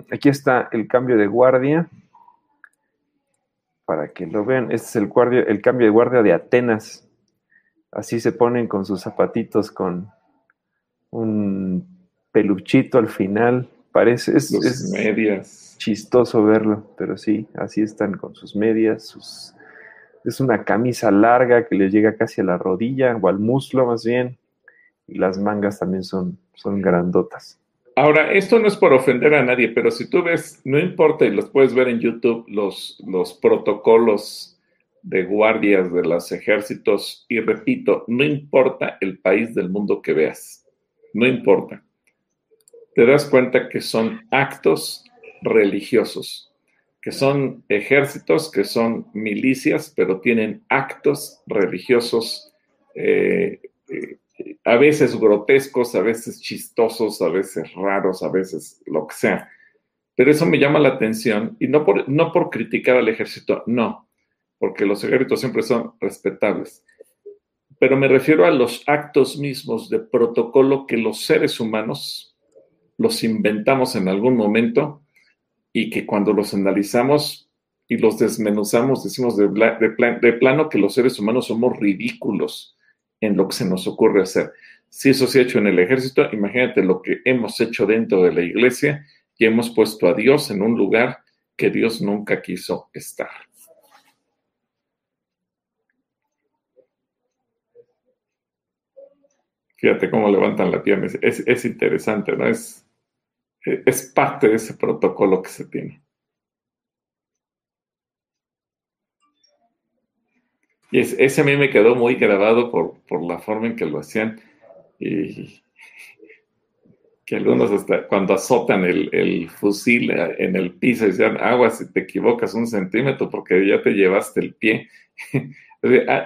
aquí está el cambio de guardia. Para que lo vean, este es el, el cambio de guardia de Atenas. Así se ponen con sus zapatitos con un peluchito al final. Parece, es, medias. chistoso verlo, pero sí, así están con sus medias, sus, es una camisa larga que les llega casi a la rodilla o al muslo más bien, y las mangas también son, son grandotas. Ahora, esto no es por ofender a nadie, pero si tú ves, no importa, y los puedes ver en YouTube, los, los protocolos de guardias de los ejércitos, y repito, no importa el país del mundo que veas, no importa te das cuenta que son actos religiosos, que son ejércitos, que son milicias, pero tienen actos religiosos, eh, eh, a veces grotescos, a veces chistosos, a veces raros, a veces lo que sea. Pero eso me llama la atención y no por, no por criticar al ejército, no, porque los ejércitos siempre son respetables. Pero me refiero a los actos mismos de protocolo que los seres humanos, los inventamos en algún momento y que cuando los analizamos y los desmenuzamos, decimos de, plano que los seres humanos somos ridículos en lo que se nos ocurre hacer. Si eso se ha hecho en el ejército, imagínate lo que hemos hecho dentro de la iglesia y hemos puesto a Dios en un lugar que Dios nunca quiso estar. Fíjate cómo levantan la pierna. Es, es interesante, ¿no? Es, es parte de ese protocolo que se tiene. Y ese a mí me quedó muy grabado por, por, la forma en que lo hacían. Y [LAUGHS] que algunos hasta cuando azotan el, el fusil en el piso decían, agua si te equivocas un centímetro porque ya te llevaste el pie. [LAUGHS]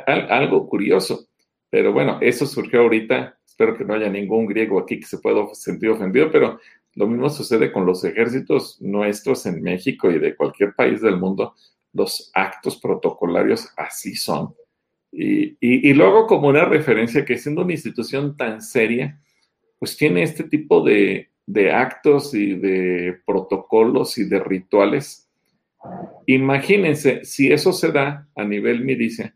Algo curioso. Pero bueno, eso surgió ahorita. Espero que no haya ningún griego aquí que se pueda sentir ofendido, pero lo mismo sucede con los ejércitos nuestros en México y de cualquier país del mundo. Los actos protocolarios así son. Y, luego como una referencia que siendo una institución tan seria, pues tiene este tipo de, de actos y de protocolos y de rituales. Imagínense, si eso se da a nivel milicia,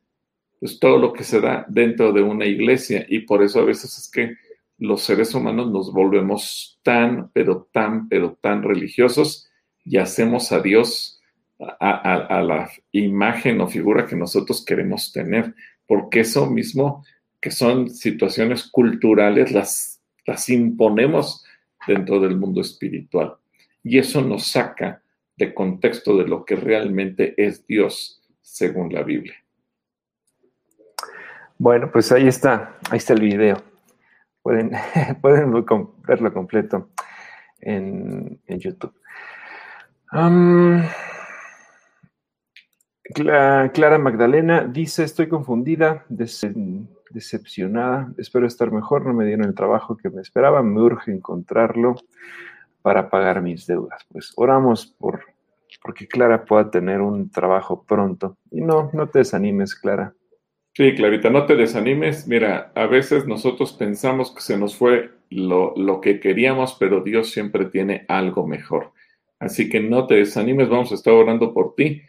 pues todo lo que se da dentro de una iglesia y por eso a veces es que los seres humanos nos volvemos tan, pero tan, pero tan religiosos y hacemos a Dios a, la imagen o figura que nosotros queremos tener, porque eso mismo, que son situaciones culturales, las, las imponemos dentro del mundo espiritual. Y eso nos saca de contexto de lo que realmente es Dios según la Biblia. Bueno, pues ahí está, ahí está el video. Pueden, [LAUGHS] pueden verlo completo en, YouTube. Clara Magdalena dice, estoy confundida, decepcionada, espero estar mejor, no me dieron el trabajo que me esperaba, me urge encontrarlo para pagar mis deudas. Pues oramos por porque Clara pueda tener un trabajo pronto. Y no, no te desanimes, Clara. Sí, Clarita, no te desanimes. Mira, a veces nosotros pensamos que se nos fue lo, lo, que queríamos, pero Dios siempre tiene algo mejor. Así que no te desanimes, vamos a estar orando por ti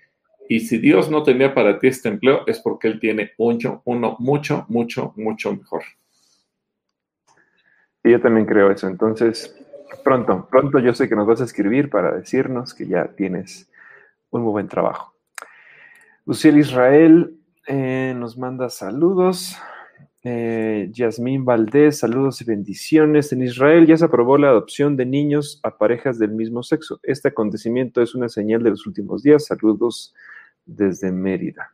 Y si Dios no tenía para ti este empleo, es porque Él tiene uno, mucho, mucho, mucho mejor. Y yo también creo eso. Entonces, pronto, pronto yo sé que nos vas a escribir para decirnos que ya tienes un muy buen trabajo. Luciel Israel eh, nos manda saludos. Eh, Yasmín Valdés, saludos y bendiciones. En Israel ya se aprobó la adopción de niños a parejas del mismo sexo. Este acontecimiento es una señal de los últimos días. Saludos desde Mérida.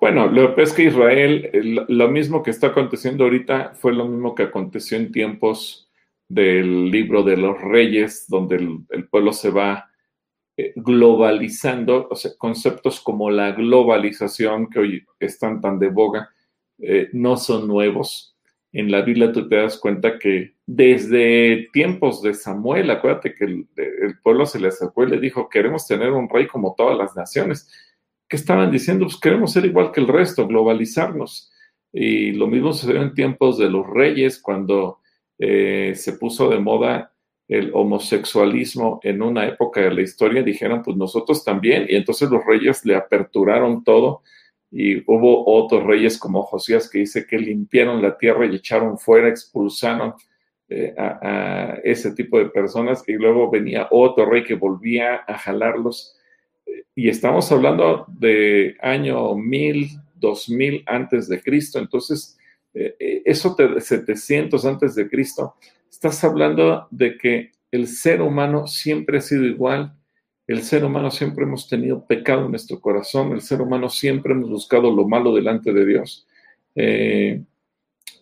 Bueno, lo que es que Israel, lo mismo que está aconteciendo ahorita fue lo mismo que aconteció en tiempos del libro de los reyes, donde el, pueblo se va eh, globalizando, o sea, conceptos como la globalización que hoy están tan de boga, eh, no son nuevos. En la Biblia tú te das cuenta que desde tiempos de Samuel, acuérdate que el, el pueblo se le acercó y le dijo, queremos tener un rey como todas las naciones que estaban diciendo, pues queremos ser igual que el resto, globalizarnos. Y lo mismo sucedió en tiempos de los reyes, cuando eh, se puso de moda el homosexualismo en una época de la historia, dijeron, pues nosotros también, y entonces los reyes le aperturaron todo, y hubo otros reyes como Josías que dice que limpiaron la tierra y echaron fuera, expulsaron eh, a, ese tipo de personas, y luego venía otro rey que volvía a jalarlos. Y estamos hablando de año 1000, 2000 antes de Cristo, entonces eh, eh, eso te, 700 antes de Cristo, estás hablando de que el ser humano siempre ha sido igual, el ser humano siempre hemos tenido pecado en nuestro corazón, el ser humano siempre hemos buscado lo malo delante de Dios. Eh,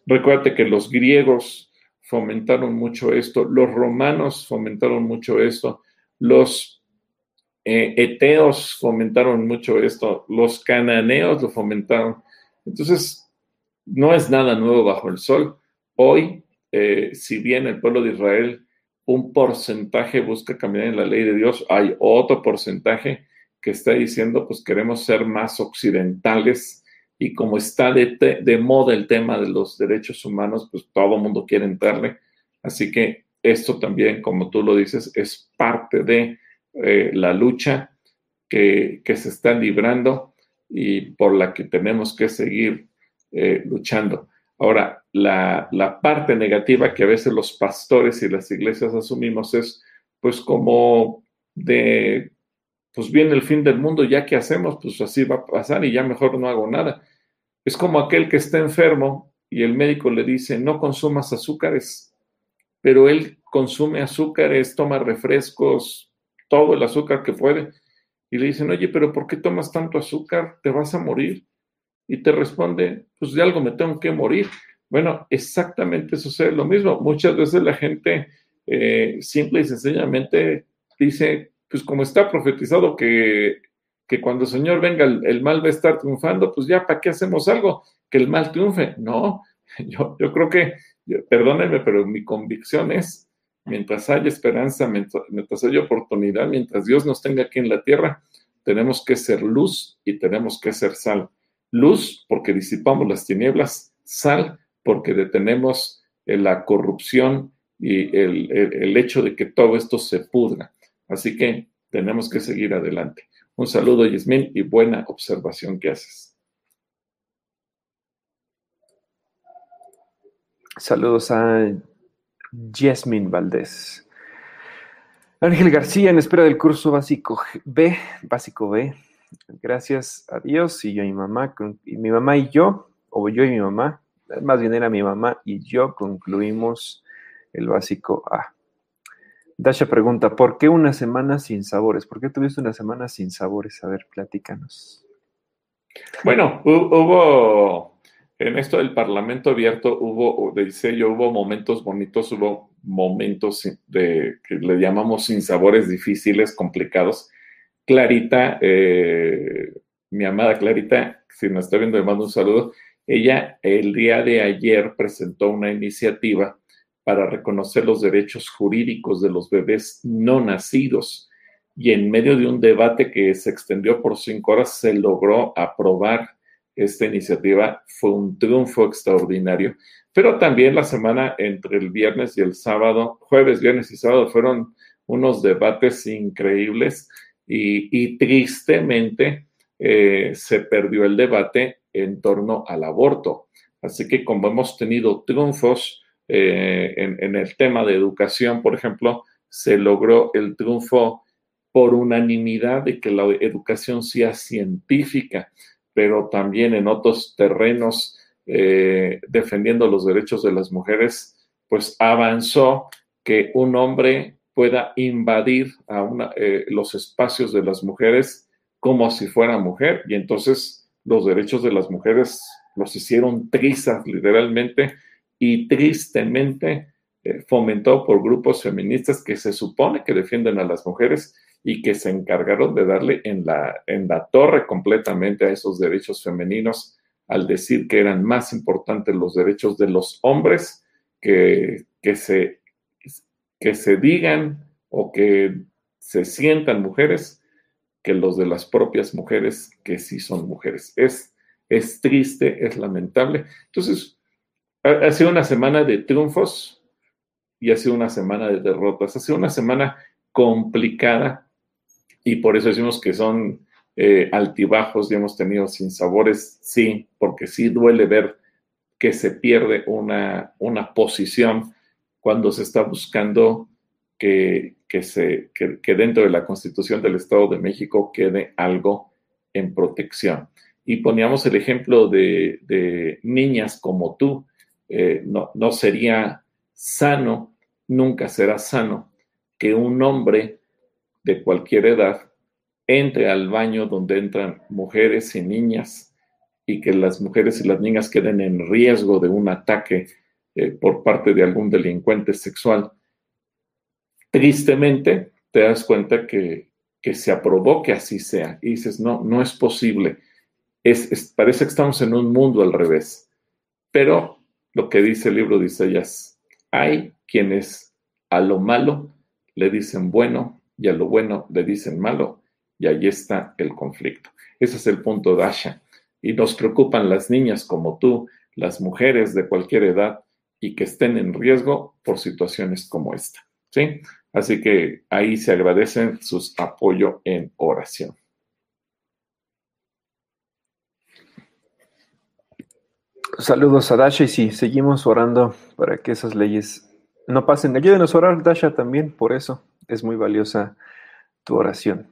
recuérdate que los griegos fomentaron mucho esto, los romanos fomentaron mucho esto, los eh, eteos fomentaron mucho esto, los cananeos lo fomentaron. Entonces, no es nada nuevo bajo el sol. Hoy, eh, si bien el pueblo de Israel, un porcentaje busca caminar en la ley de Dios, hay otro porcentaje que está diciendo, pues queremos ser más occidentales y como está de, de moda el tema de los derechos humanos, pues todo el mundo quiere entrarle. Así que esto también, como tú lo dices, es parte de eh, la lucha que, se está librando y por la que tenemos que seguir eh, luchando. Ahora, la, parte negativa que a veces los pastores y las iglesias asumimos es, pues como de, pues viene el fin del mundo, ya que hacemos, pues así va a pasar y ya mejor no hago nada. Es como aquel que está enfermo y el médico le dice, no consumas azúcares, pero él consume azúcares, toma refrescos, todo el azúcar que puede. Y le dicen, oye, pero ¿por qué tomas tanto azúcar? Te vas a morir. Y te responde, pues de algo me tengo que morir. Bueno, exactamente sucede lo mismo. Muchas veces la gente eh, simple y sencillamente dice, pues como está profetizado que, que cuando el Señor venga el, mal va a estar triunfando, pues ya, ¿para qué hacemos algo? Que el mal triunfe. No, [LAUGHS] yo, yo creo que, perdónenme, pero mi convicción es mientras haya esperanza, mientras, haya oportunidad, mientras Dios nos tenga aquí en la tierra, tenemos que ser luz y tenemos que ser sal. Luz porque disipamos las tinieblas, sal porque detenemos la corrupción y el, hecho de que todo esto se pudra. Así que tenemos que seguir adelante. Un saludo, Yasmin, y buena observación que haces. Saludos a Jasmine Valdés. Ángel García, en espera del curso básico B, básico B. Gracias a Dios y yo y mi mamá, y mi mamá y yo, o yo y mi mamá, más bien era mi mamá y yo concluimos el básico A. Dasha pregunta, ¿por qué una semana sin sabores? ¿Por qué tuviste una semana sin sabores? A ver, platícanos. Bueno, hubo en esto del Parlamento abierto hubo, dice yo, hubo momentos bonitos, hubo momentos de que le llamamos sin sabores difíciles, complicados. Clarita, eh, mi amada Clarita, si me está viendo, le mando un saludo. Ella el día de ayer presentó una iniciativa para reconocer los derechos jurídicos de los bebés no nacidos. Y en medio de un debate que se extendió por cinco horas, se logró aprobar esta iniciativa fue un triunfo extraordinario. Pero también la semana entre el viernes y el sábado, jueves, viernes y sábado, fueron unos debates increíbles y, tristemente eh, se perdió el debate en torno al aborto. Así que como hemos tenido triunfos eh, en, el tema de educación, por ejemplo, se logró el triunfo por unanimidad de que la educación sea científica, pero también en otros terrenos eh, defendiendo los derechos de las mujeres, pues avanzó que un hombre pueda invadir a eh, los espacios de las mujeres como si fuera mujer. Y entonces los derechos de las mujeres los hicieron trizas literalmente y tristemente eh, fomentado por grupos feministas que se supone que defienden a las mujeres y que se encargaron de darle en la, en la torre completamente a esos derechos femeninos al decir que eran más importantes los derechos de los hombres que, que se que se digan o que se sientan mujeres que los de las propias mujeres que sí son mujeres. Es, es triste, es lamentable. Entonces, ha, sido una semana de triunfos y ha sido una semana de derrotas. Ha sido una semana complicada y por eso decimos que son eh, altibajos y hemos tenido sin sabores, sí, porque sí duele ver que se pierde una, una posición cuando se está buscando que, se, que, dentro de la Constitución del Estado de México quede algo en protección. Y poníamos el ejemplo de, niñas como tú. Eh, no, no sería sano, nunca será sano que un hombre de cualquier edad entre al baño donde entran mujeres y niñas y que las mujeres y las niñas queden en riesgo de un ataque eh, por parte de algún delincuente sexual. Tristemente, te das cuenta que, que se aprobó que así sea y dices, no, no es posible. Parece que estamos en un mundo al revés. Pero lo que dice el libro de Isaías, hay quienes a lo malo le dicen bueno y a lo bueno le dicen malo y ahí está el conflicto. Ese es el punto de Asha. Y nos preocupan las niñas como tú, las mujeres de cualquier edad, y que estén en riesgo por situaciones como esta. ¿sí? Así que ahí se agradecen sus apoyo en oración. Saludos a Dasha y sí, seguimos orando para que esas leyes no pasen. Ayúdenos a orar, Dasha, también, por eso es muy valiosa tu oración.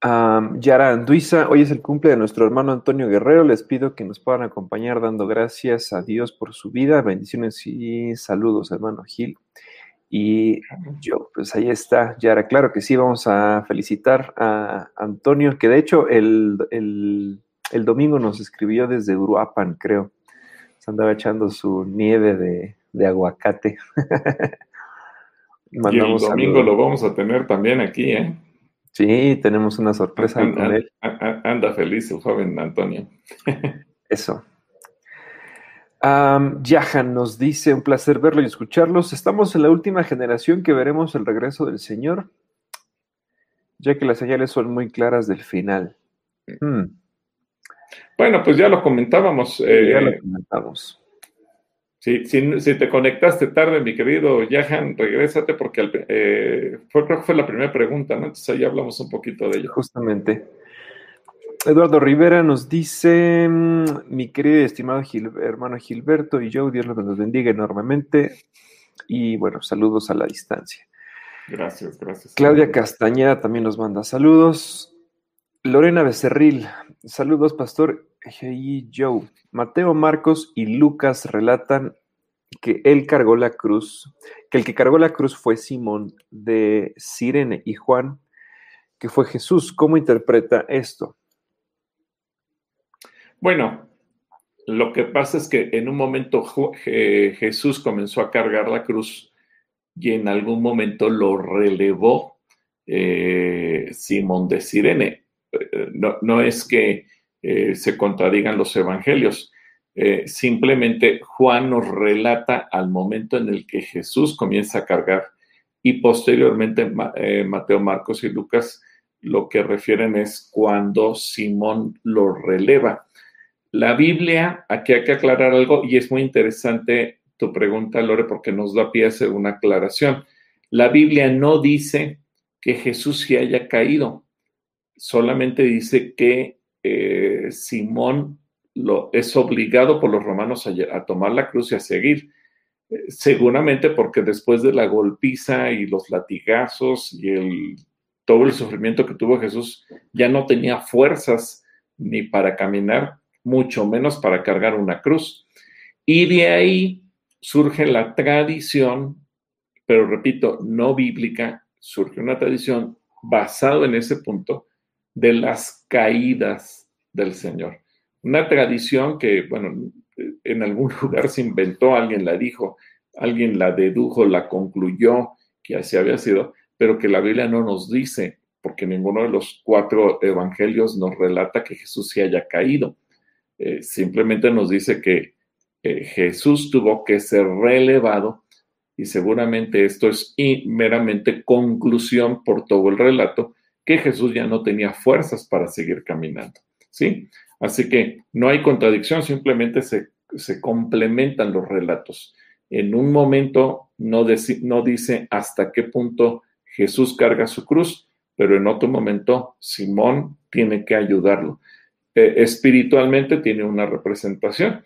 Yara Anduiza, hoy es el cumple de nuestro hermano Antonio Guerrero. Les pido que nos puedan acompañar dando gracias a Dios por su vida. Bendiciones y saludos, hermano Gil. Y yo, pues ahí está, Yara. Claro que sí, vamos a felicitar a Antonio, que de hecho el, domingo nos escribió desde Uruapan, creo. Se andaba echando su nieve de, aguacate. [LAUGHS] y el domingo lo vamos a tener también aquí, ¿eh? Sí, tenemos una sorpresa con él. Anda feliz el joven Antonio. [LAUGHS] Eso. Um, Yahan nos dice, un placer verlo y escucharlos. Estamos en la última generación que veremos el regreso del Señor, ya que las señales son muy claras del final. Hmm. Bueno, pues ya lo comentábamos. ya lo eh, comentamos. Si, si, te conectaste tarde, mi querido Yahan, regrésate porque eh, fue, creo que fue la primera pregunta, ¿no? Entonces ahí hablamos un poquito de ello. Justamente. Eduardo Rivera nos dice, mm, mi querido y estimado hermano Gilberto y yo, Dios los bendiga enormemente. Y bueno, saludos a la distancia. Gracias, gracias. Claudia Castañeda también nos manda saludos. Lorena Becerril, saludos, pastor. Joe. Mateo, Marcos y Lucas relatan que él cargó la cruz, que el que cargó la cruz fue Simón de Sirene y Juan, que fue Jesús. ¿Cómo interpreta esto? Bueno, lo que pasa es que en un momento Jesús comenzó a cargar la cruz y en algún momento lo relevó eh, Simón de Sirene. Eh, no, no es que eh, se contradigan los evangelios. Eh, simplemente Juan nos relata al momento en el que Jesús comienza a cargar y posteriormente eh, Mateo, Marcos y Lucas lo que refieren es cuando Simón lo releva. La Biblia, aquí hay que aclarar algo y es muy interesante tu pregunta, Lore, porque nos da pie a hacer una aclaración. La Biblia no dice que Jesús se haya caído. Solamente dice que eh, Simón lo, es obligado por los romanos a, tomar la cruz y a seguir. Eh, seguramente porque después de la golpiza y los latigazos y todo el sufrimiento que tuvo Jesús, ya no tenía fuerzas ni para caminar, mucho menos para cargar una cruz. Y de ahí surge la tradición, pero repito, no bíblica, surge una tradición basada en ese punto de las caídas del Señor. Una tradición que, bueno, en algún [LAUGHS] lugar se inventó, alguien la dijo, alguien la dedujo, la concluyó, que así había sido, pero que la Biblia no nos dice, porque ninguno de los cuatro evangelios nos relata que Jesús se haya caído. Eh, simplemente nos dice que eh, Jesús tuvo que ser relevado y seguramente esto es meramente conclusión por todo el relato, que Jesús ya no tenía fuerzas para seguir caminando. ¿Sí? Así que no hay contradicción, simplemente se, complementan los relatos. En un momento no, no dice hasta qué punto Jesús carga su cruz, pero en otro momento Simón tiene que ayudarlo. Eh, espiritualmente tiene una representación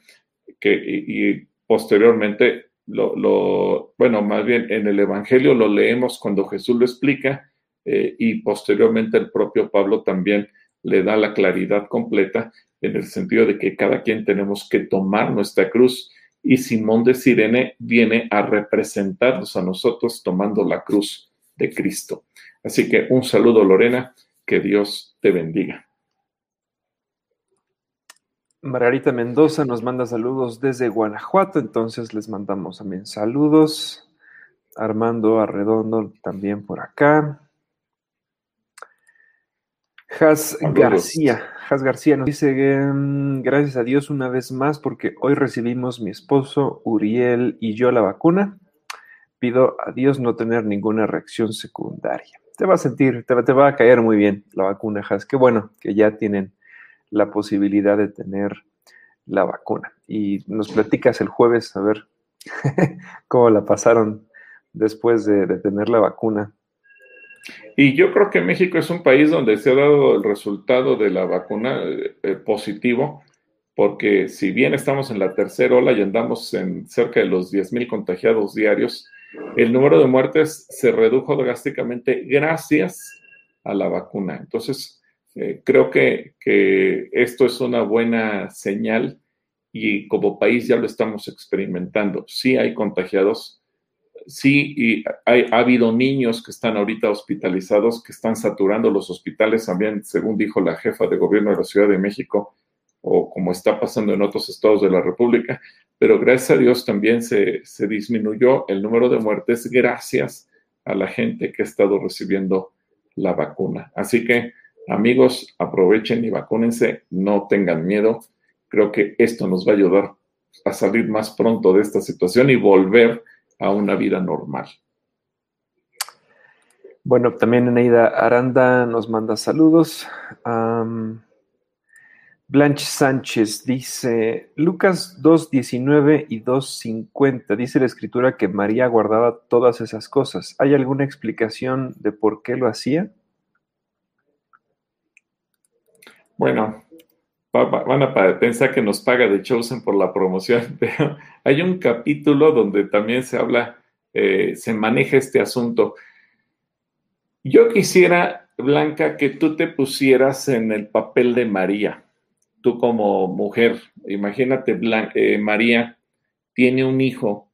que, y posteriormente lo, bueno, más bien en el Evangelio lo leemos cuando Jesús lo explica eh, y posteriormente el propio Pablo también le da la claridad completa en el sentido de que cada quien tenemos que tomar nuestra cruz y Simón de Sirene viene a representarnos a nosotros tomando la cruz de Cristo. Así que un saludo Lorena, que Dios te bendiga. Margarita Mendoza nos manda saludos desde Guanajuato, entonces les mandamos también saludos. Armando Arredondo también por acá. Has García, Has García nos dice, mm, gracias a Dios una vez más porque hoy recibimos mi esposo Uriel y yo la vacuna. Pido a Dios no tener ninguna reacción secundaria. Te va a sentir, te, te va a caer muy bien la vacuna, Has. Qué bueno que ya tienen la posibilidad de tener la vacuna. Y nos platicas el jueves a ver [LAUGHS] cómo la pasaron después de, tener la vacuna. Y yo creo que México es un país donde se ha dado el resultado de la vacuna eh, eh, positivo, porque si bien estamos en la tercera ola y andamos en cerca de los 10.000 contagiados diarios, el número de muertes se redujo drásticamente gracias a la vacuna. Entonces, eh, creo que, esto es una buena señal y como país ya lo estamos experimentando. Sí hay contagiados, sí y hay, ha habido niños que están ahorita hospitalizados, que están saturando los hospitales también, según dijo la jefa de gobierno de la Ciudad de México, o como está pasando en otros estados de la República, pero gracias a Dios también se, se disminuyó el número de muertes gracias a la gente que ha estado recibiendo la vacuna. Así que Amigos, aprovechen y vacúnense, no tengan miedo. Creo que esto nos va a ayudar a salir más pronto de esta situación y volver a una vida normal. Bueno, también Eneida Aranda nos manda saludos. Blanche Sánchez dice, Lucas 2.19 y 2.50, dice la escritura que María guardaba todas esas cosas. ¿Hay alguna explicación de por qué lo hacía? Bueno, van a pensar que nos paga de Chosen por la promoción, [LAUGHS] pero hay un capítulo donde también se habla, eh, se maneja este asunto. Yo quisiera, Blanca, que tú te pusieras en el papel de María, tú como mujer. Imagínate, eh, María tiene un hijo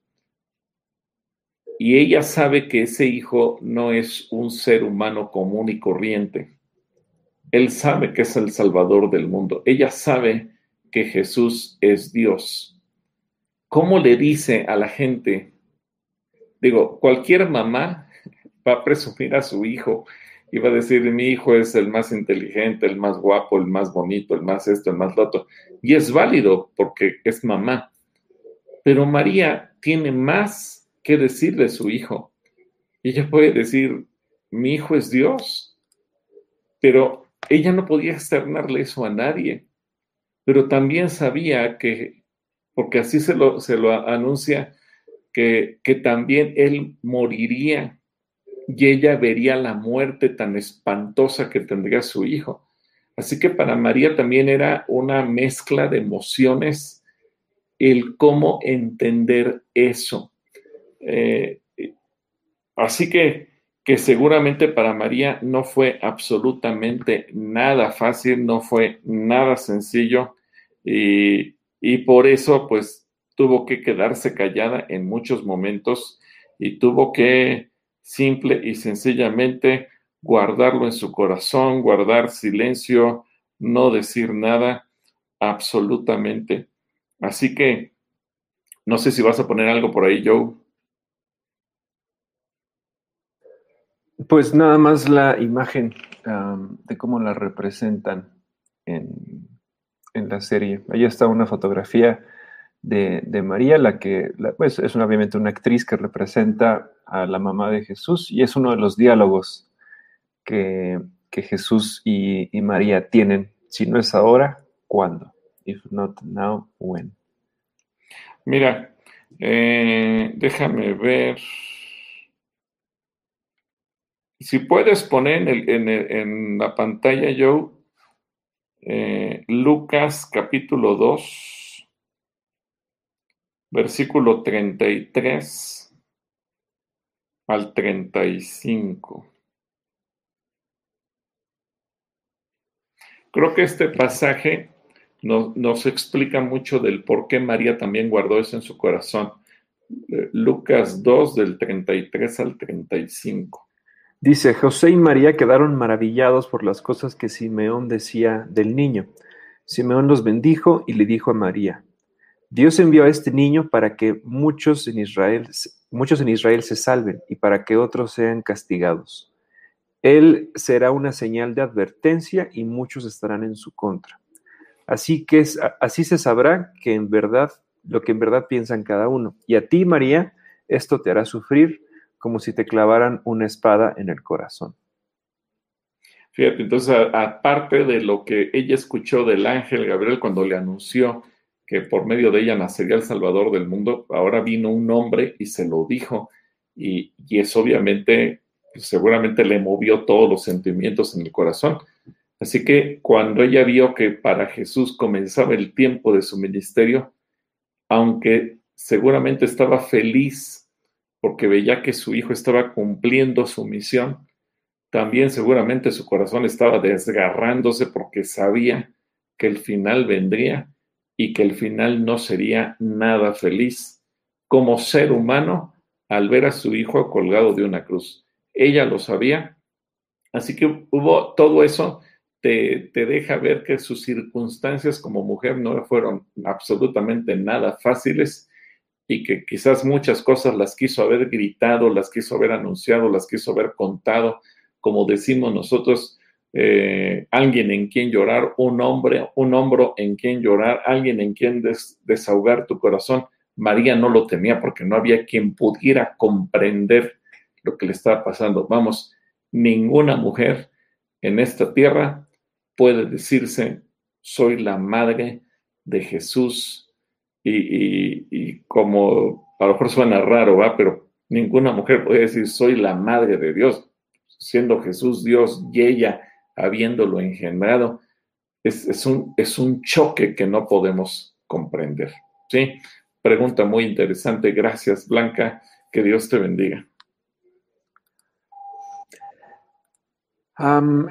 y ella sabe que ese hijo no es un ser humano común y corriente él sabe que es el Salvador del mundo. Ella sabe que Jesús es Dios. ¿Cómo le dice a la gente? Digo, cualquier mamá [LAUGHS] va a presumir a su hijo y va a decir, mi hijo es el más inteligente, el más guapo, el más bonito, el más esto, el más lo otro. Y es válido porque es mamá. Pero María tiene más que decir de su hijo. Ella puede decir, mi hijo es Dios. Pero ella no podía externarle eso a nadie, pero también sabía que, porque así se lo, se lo anuncia, que, que también él moriría y ella vería la muerte tan espantosa que tendría su hijo. Así que para María también era una mezcla de emociones el cómo entender eso. Eh, así que, que seguramente para María no fue absolutamente nada fácil, no fue nada sencillo y, y por eso pues tuvo que quedarse callada en muchos momentos y tuvo que simple y sencillamente guardarlo en su corazón, guardar silencio, no decir nada, absolutamente. Así que no sé si vas a poner algo por ahí, Joe. Pues nada más la imagen de cómo la representan en, la serie. Ahí está una fotografía de, María, la que pues, es obviamente una actriz que representa a la mamá de Jesús y es uno de los diálogos que, Jesús y, María tienen. Si no es ahora, ¿cuándo? If not now, when? Mira, eh, déjame ver. Si puedes poner en, la pantalla, Joe, eh, Lucas capítulo 2, versículo 33 al 35. Creo que este pasaje nos, explica mucho del por qué María también guardó eso en su corazón. Eh, Lucas 2 del 33 al 35. Dice, José y María quedaron maravillados por las cosas que Simeón decía del niño. Simeón los bendijo y le dijo a María, Dios envió a este niño para que muchos en Israel, muchos en Israel se salven y para que otros sean castigados. Él será una señal de advertencia y muchos estarán en su contra. Así que así se sabrá que en verdad lo que en verdad piensan cada uno. Y a ti, María, esto te hará sufrir como si te clavaran una espada en el corazón. Fíjate, entonces, aparte de lo que ella escuchó del ángel Gabriel cuando le anunció que por medio de ella nacería el Salvador del mundo, ahora vino un hombre y se lo dijo. Y, y eso obviamente, pues, seguramente le movió todos los sentimientos en el corazón. Así que cuando ella vio que para Jesús comenzaba el tiempo de su ministerio, aunque seguramente estaba feliz porque veía que su hijo estaba cumpliendo su misión, también seguramente su corazón estaba desgarrándose porque sabía que el final vendría y que el final no sería nada feliz como ser humano al ver a su hijo colgado de una cruz. Ella lo sabía, así que hubo todo eso, te, te deja ver que sus circunstancias como mujer no fueron absolutamente nada fáciles y que quizás muchas cosas las quiso haber gritado, las quiso haber anunciado, las quiso haber contado, como decimos nosotros, eh, alguien en quien llorar, un hombre, un hombro en quien llorar, alguien en quien desahogar tu corazón. María no lo temía porque no había quien pudiera comprender lo que le estaba pasando. Vamos, ninguna mujer en esta tierra puede decirse, soy la madre de Jesús. Y, como a lo mejor suena raro, ¿va? Pero ninguna mujer puede decir, soy la madre de Dios, siendo Jesús Dios y ella habiéndolo engendrado, es, un, es un choque que no podemos comprender. ¿sí? Pregunta muy interesante. Gracias, Blanca. Que Dios te bendiga.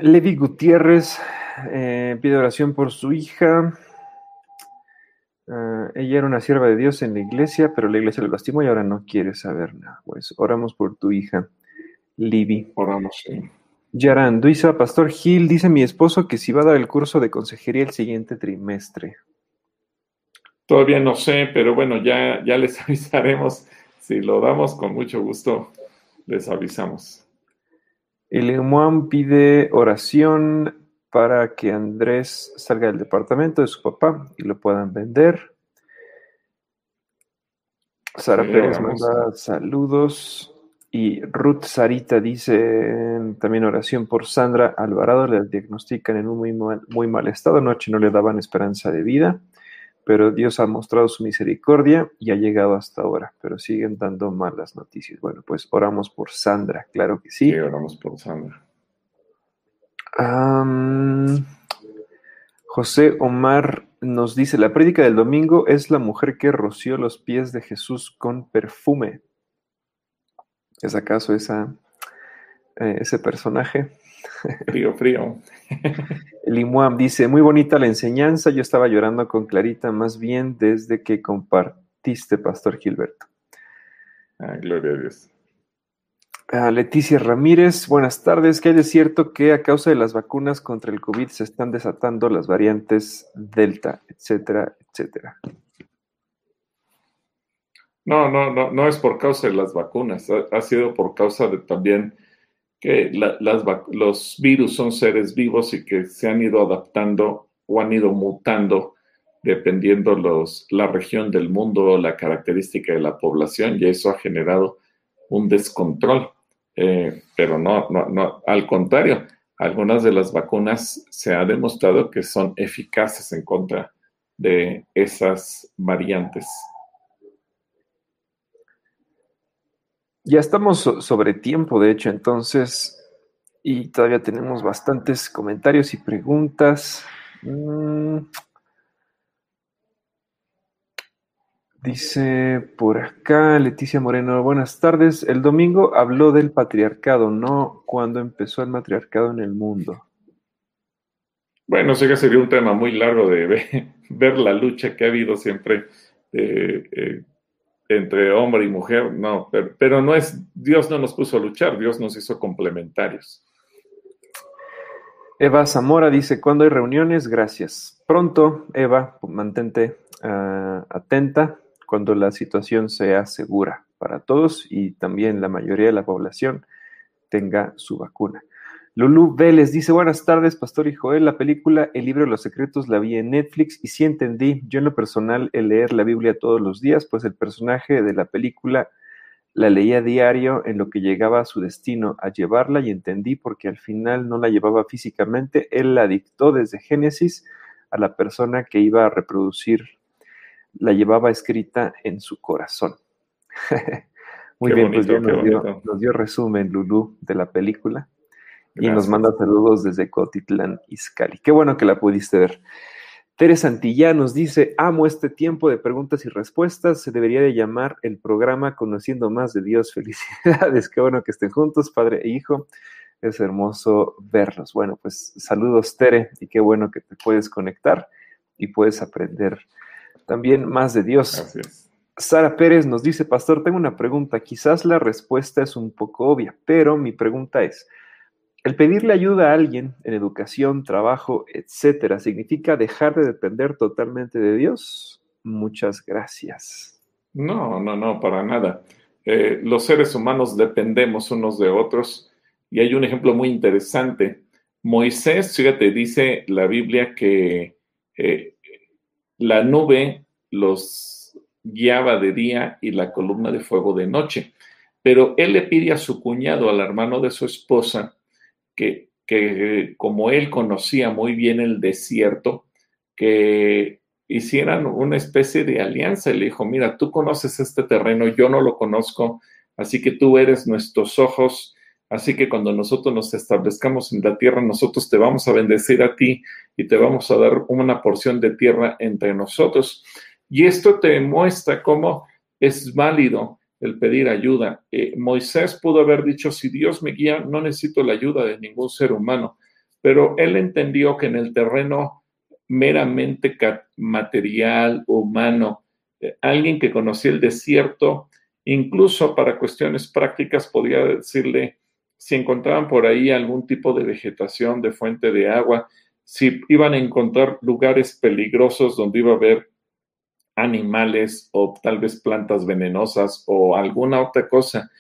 Levi Gutiérrez eh, pide oración por su hija. Ah, ella era una sierva de Dios en la iglesia, pero la iglesia lo lastimó y ahora no quiere saber nada. Pues oramos por tu hija, Libby. Oramos, sí. Yaran, Duisa, Pastor Gil, dice mi esposo que si va a dar el curso de consejería el siguiente trimestre. Todavía no sé, pero bueno, ya, ya les [LAUGHS] avisaremos. Si lo damos, con mucho gusto les avisamos. El pide oración para que Andrés salga del departamento de su papá y lo puedan vender. Sara Pérez manda saludos. Y Ruth Sarita dice también oración por Sandra Alvarado, le diagnostican en un muy mal, muy mal estado, anoche no le daban esperanza de vida. pero Dios ha mostrado su misericordia y ha llegado hasta ahora, pero siguen dando malas noticias. Bueno, pues oramos por Sandra, claro que sí. Sí, oramos por Sandra. José Omar nos dice, la prédica del domingo es la mujer que roció los pies de Jesús con perfume. ¿Es acaso esa, eh, ese personaje? [LAUGHS] Frío, frío. Limuam dice, muy bonita la enseñanza, yo estaba llorando con Clarita más bien desde que compartiste, Pastor Gilberto. Ah, gloria a Dios. Leticia Ramírez, buenas tardes. ¿Qué hay de cierto que a causa de las vacunas contra el COVID se están desatando las variantes Delta, etcétera, etcétera? No, no, no, no es por causa de las vacunas, ha, sido por causa de también que los virus son seres vivos y que se han ido adaptando o han ido mutando dependiendo los, la región del mundo, la característica de la población, y eso ha generado un descontrol. Eh, pero no, no, no, al contrario, algunas de las vacunas se ha demostrado que son eficaces en contra de esas variantes. Ya estamos sobre tiempo, de hecho, entonces, y todavía tenemos bastantes comentarios y preguntas. Mm. Dice por acá Leticia Moreno, buenas tardes. El domingo habló del patriarcado, no cuando empezó el matriarcado en el mundo. Bueno, sí que sería un tema muy largo de [LAUGHS] ver, la lucha que ha habido siempre eh, entre hombre y mujer, no, pero, no es, Dios no nos puso a luchar, Dios nos hizo complementarios. Eva Zamora dice, cuando hay reuniones, gracias. Pronto, Eva, mantente ah, atenta cuando la situación sea segura para todos y también la mayoría de la población tenga su vacuna. Lulu Vélez dice, buenas tardes, Pastor y Joel. La película El libro de los secretos la vi en Netflix y sí entendí, yo en lo personal, el leer la Biblia todos los días, pues el personaje de la película la leía diario en lo que llegaba a su destino a llevarla y entendí porque al final no la llevaba físicamente, él la dictó desde Génesis a la persona que iba a reproducir, la llevaba escrita en su corazón. [LAUGHS] Muy bien, pues ya nos dio, nos dio resumen, Lulu, de la película y nos manda saludos desde Cotitlán, Izcali. Qué bueno que la pudiste ver. Tere Santillán nos dice, amo este tiempo de preguntas y respuestas, se debería de llamar el programa Conociendo más de Dios. [LAUGHS] Felicidades, qué bueno que estén juntos, padre e hijo. Es hermoso verlos. Bueno, pues saludos Tere y qué bueno que te puedes conectar y puedes aprender también más de Dios. Gracias. Sara Pérez nos dice, pastor, tengo una pregunta. Quizás la respuesta es un poco obvia, pero mi pregunta es, el pedirle ayuda a alguien en educación, trabajo, etcétera, significa dejar de depender totalmente de Dios. Muchas gracias. No, no, no, para nada. Eh, los seres humanos dependemos unos de otros y hay un ejemplo muy interesante. Moisés, fíjate, dice la Biblia que eh, la nube los guiaba de día y la columna de fuego de noche, pero él le pide a su cuñado, al hermano de su esposa, que, como él conocía muy bien el desierto, que hicieran una especie de alianza. Y le dijo, mira, tú conoces este terreno, yo no lo conozco, así que tú eres nuestros ojos, así que cuando nosotros nos establezcamos en la tierra, nosotros te vamos a bendecir a ti y te vamos a dar una porción de tierra entre nosotros. Y esto te muestra cómo es válido el pedir ayuda. Eh, Moisés pudo haber dicho, si Dios me guía, no necesito la ayuda de ningún ser humano, pero él entendió que en el terreno meramente material, humano, eh, alguien que conocía el desierto, incluso para cuestiones prácticas, podía decirle si encontraban por ahí algún tipo de vegetación, de fuente de agua, si iban a encontrar lugares peligrosos donde iba a haber animales o tal vez plantas venenosas o alguna otra cosa.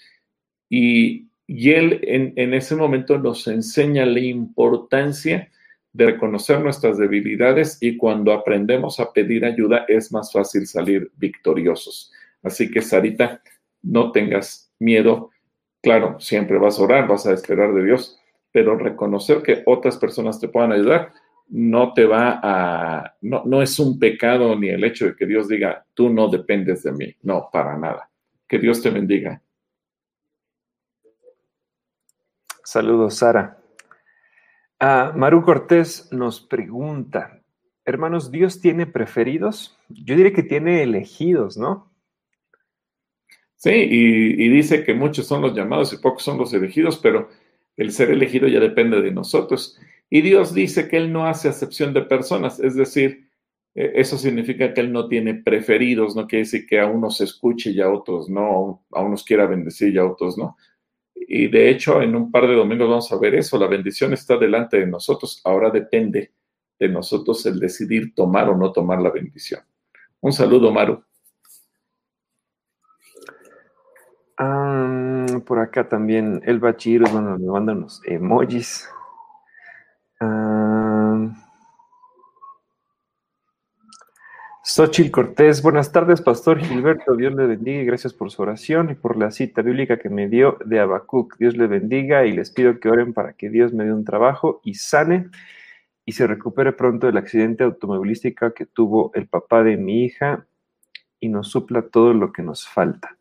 Y, él en, ese momento nos enseña la importancia de reconocer nuestras debilidades y cuando aprendemos a pedir ayuda es más fácil salir victoriosos. Así que, Sarita, no tengas miedo. Claro, siempre vas a orar, vas a esperar de Dios, pero reconocer que otras personas te puedan ayudar no te va a, no, no es un pecado ni el hecho de que Dios diga, tú no dependes de mí. No, para nada. Que Dios te bendiga. Saludos, Sara. Ah, Maru Cortés nos pregunta, hermanos, ¿Dios tiene preferidos? Yo diría que tiene elegidos, ¿no? Sí, y, dice que muchos son los llamados y pocos son los elegidos, pero el ser elegido ya depende de nosotros. Y Dios dice que Él no hace acepción de personas, es decir, e, eso significa que Él no tiene preferidos, no quiere decir que a unos escuche y a otros no, a unos quiera bendecir y a otros no. Y de hecho, en un par de domingos vamos a ver eso, la bendición está delante de nosotros, ahora depende de nosotros el decidir tomar o no tomar la bendición. Un saludo, Maru. Por acá también el Chiros, bueno, me mandan unos emojis. Uh, Xochil Cortés, buenas tardes, Pastor Gilberto. Dios le bendiga y gracias por su oración y por la cita bíblica que me dio de Abacuc. Dios le bendiga y les pido que oren para que Dios me dé un trabajo y sane y se recupere pronto del accidente automovilístico que tuvo el papá de mi hija y nos supla todo lo que nos falta.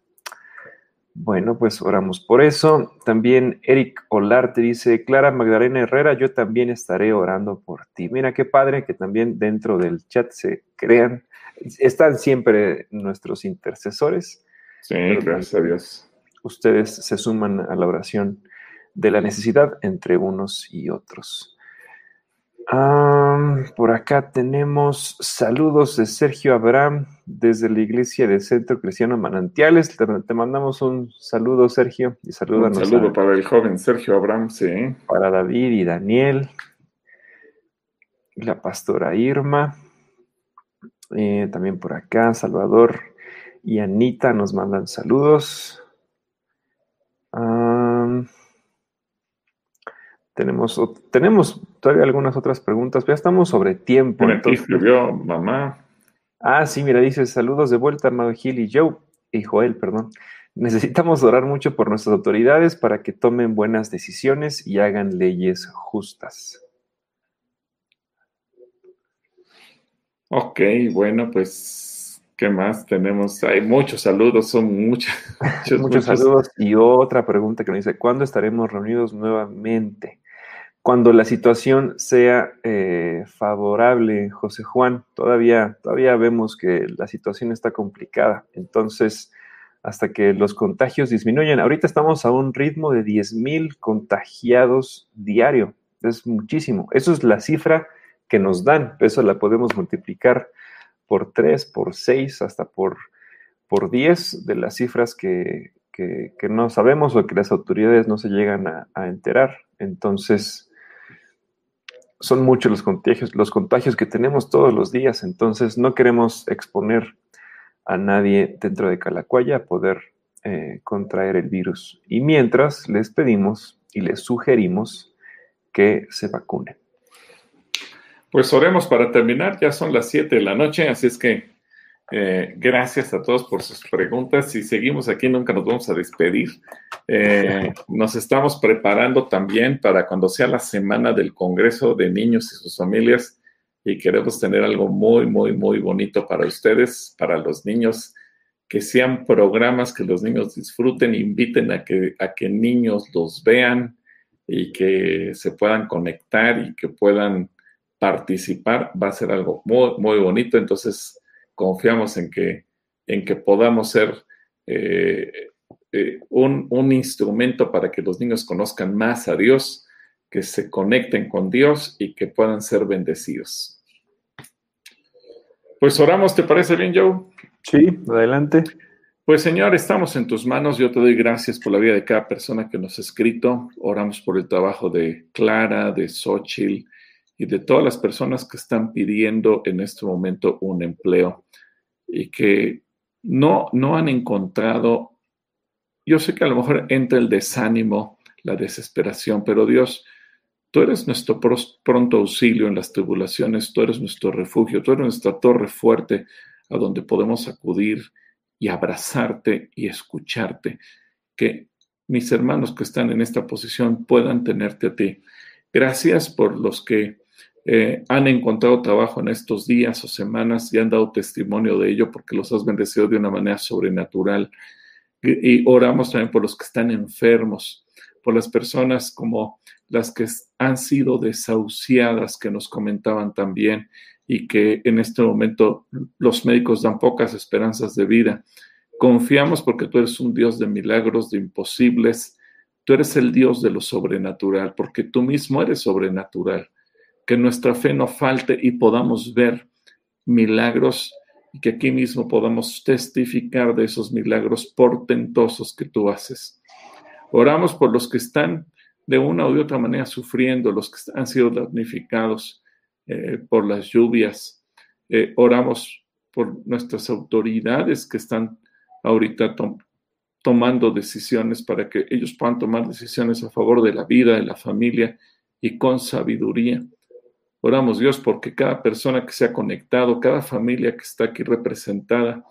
Bueno, pues oramos por eso. También Eric Olarte dice, Clara Magdalena Herrera, yo también estaré orando por ti. Mira qué padre que también dentro del chat se crean, están siempre nuestros intercesores. Sí, gracias a Dios. Ustedes se suman a la oración de la necesidad entre unos y otros por acá tenemos saludos de Sergio Abraham desde la iglesia del Centro Cristiano Manantiales. Te, mandamos un saludo, Sergio, y Un saludo para el joven Sergio Abraham, sí. Para David y Daniel, la pastora Irma, eh, también por acá, Salvador y Anita nos mandan saludos. Tenemos, tenemos todavía algunas otras preguntas, pero ya estamos sobre tiempo. escribió mamá. Ah, sí, mira, dice saludos de vuelta, Armado Gil y Joe, y Joel, perdón. Necesitamos orar mucho por nuestras autoridades para que tomen buenas decisiones y hagan leyes justas. Ok, bueno, pues, ¿qué más tenemos? Hay muchos saludos, son [LAUGHS] muchos. Muchos, muchos saludos. Y otra pregunta que nos dice, ¿cuándo estaremos reunidos nuevamente? Cuando la situación sea eh, favorable, José Juan, todavía, todavía vemos que la situación está complicada. Entonces, hasta que los contagios disminuyan, ahorita estamos a un ritmo de 10.000 contagiados diario. Es muchísimo. Eso es la cifra que nos dan. Eso la podemos multiplicar por 3, por 6, hasta por, por 10 de las cifras que, no sabemos o que las autoridades no se llegan a enterar. Entonces, son muchos los contagios, los contagios que tenemos todos los días, entonces no queremos exponer a nadie dentro de Calacuaya a poder eh, contraer el virus. Y mientras les pedimos y les sugerimos que se vacunen. Pues oremos para terminar, ya son las 7 de la noche, así es que eh, gracias a todos por sus preguntas. Si seguimos aquí, nunca nos vamos a despedir. Eh, nos estamos preparando también para cuando sea la semana del Congreso de Niños y sus familias y queremos tener algo muy, muy, muy bonito para ustedes, para los niños, que sean programas que los niños disfruten, inviten a que, a que niños los vean y que se puedan conectar y que puedan participar. Va a ser algo muy, muy bonito. Entonces, confiamos en que, en que podamos ser eh, eh, un, un, instrumento para que los niños conozcan más a Dios, que se conecten con Dios y que puedan ser bendecidos. Pues oramos, ¿te parece bien, Joe? Sí, adelante. Pues Señor, estamos en tus manos. Yo te doy gracias por la vida de cada persona que nos ha escrito. Oramos por el trabajo de Clara, de Xochitl y de todas las personas que están pidiendo en este momento un empleo y que no, no han encontrado, yo sé que a lo mejor entra el desánimo, la desesperación, pero Dios, tú eres nuestro pronto auxilio en las tribulaciones, tú eres nuestro refugio, tú eres nuestra torre fuerte a donde podemos acudir y abrazarte y escucharte. Que mis hermanos que están en esta posición puedan tenerte a ti. Gracias por los que eh, han encontrado trabajo en estos días o semanas y han dado testimonio de ello porque los has bendecido de una manera sobrenatural. Y, oramos también por los que están enfermos, por las personas como las que han sido desahuciadas, que nos comentaban también, y que en este momento los médicos dan pocas esperanzas de vida. Confiamos porque tú eres un Dios de milagros, de imposibles. Tú eres el Dios de lo sobrenatural, porque tú mismo eres sobrenatural. Que nuestra fe no falte y podamos ver milagros y que aquí mismo podamos testificar de esos milagros portentosos que tú haces. Oramos por los que están de una u otra manera sufriendo, los que han sido damnificados eh, por las lluvias. Eh, oramos por nuestras autoridades que están ahorita tomando decisiones para que ellos puedan tomar decisiones a favor de la vida, de la familia y con sabiduría. Oramos Dios porque cada persona que se ha conectado, cada familia que está aquí representada,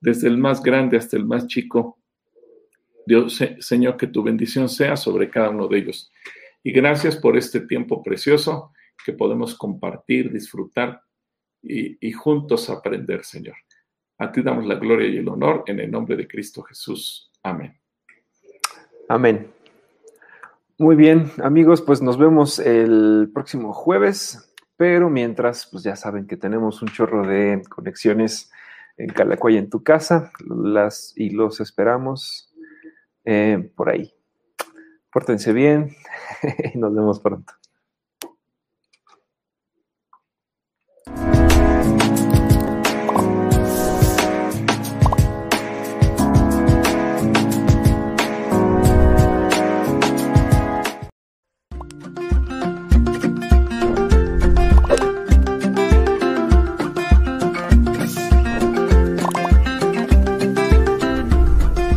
desde el más grande hasta el más chico, Dios, Señor, que tu bendición sea sobre cada uno de ellos. Y gracias por este tiempo precioso que podemos compartir, disfrutar y, y juntos aprender, Señor. A ti damos la gloria y el honor en el nombre de Cristo Jesús. Amén. Amén. Muy bien, amigos, pues nos vemos el próximo jueves, pero mientras, pues ya saben que tenemos un chorro de conexiones en Calacuaya en tu casa, las y los esperamos eh, por ahí. Pórtense bien [LAUGHS] y nos vemos pronto.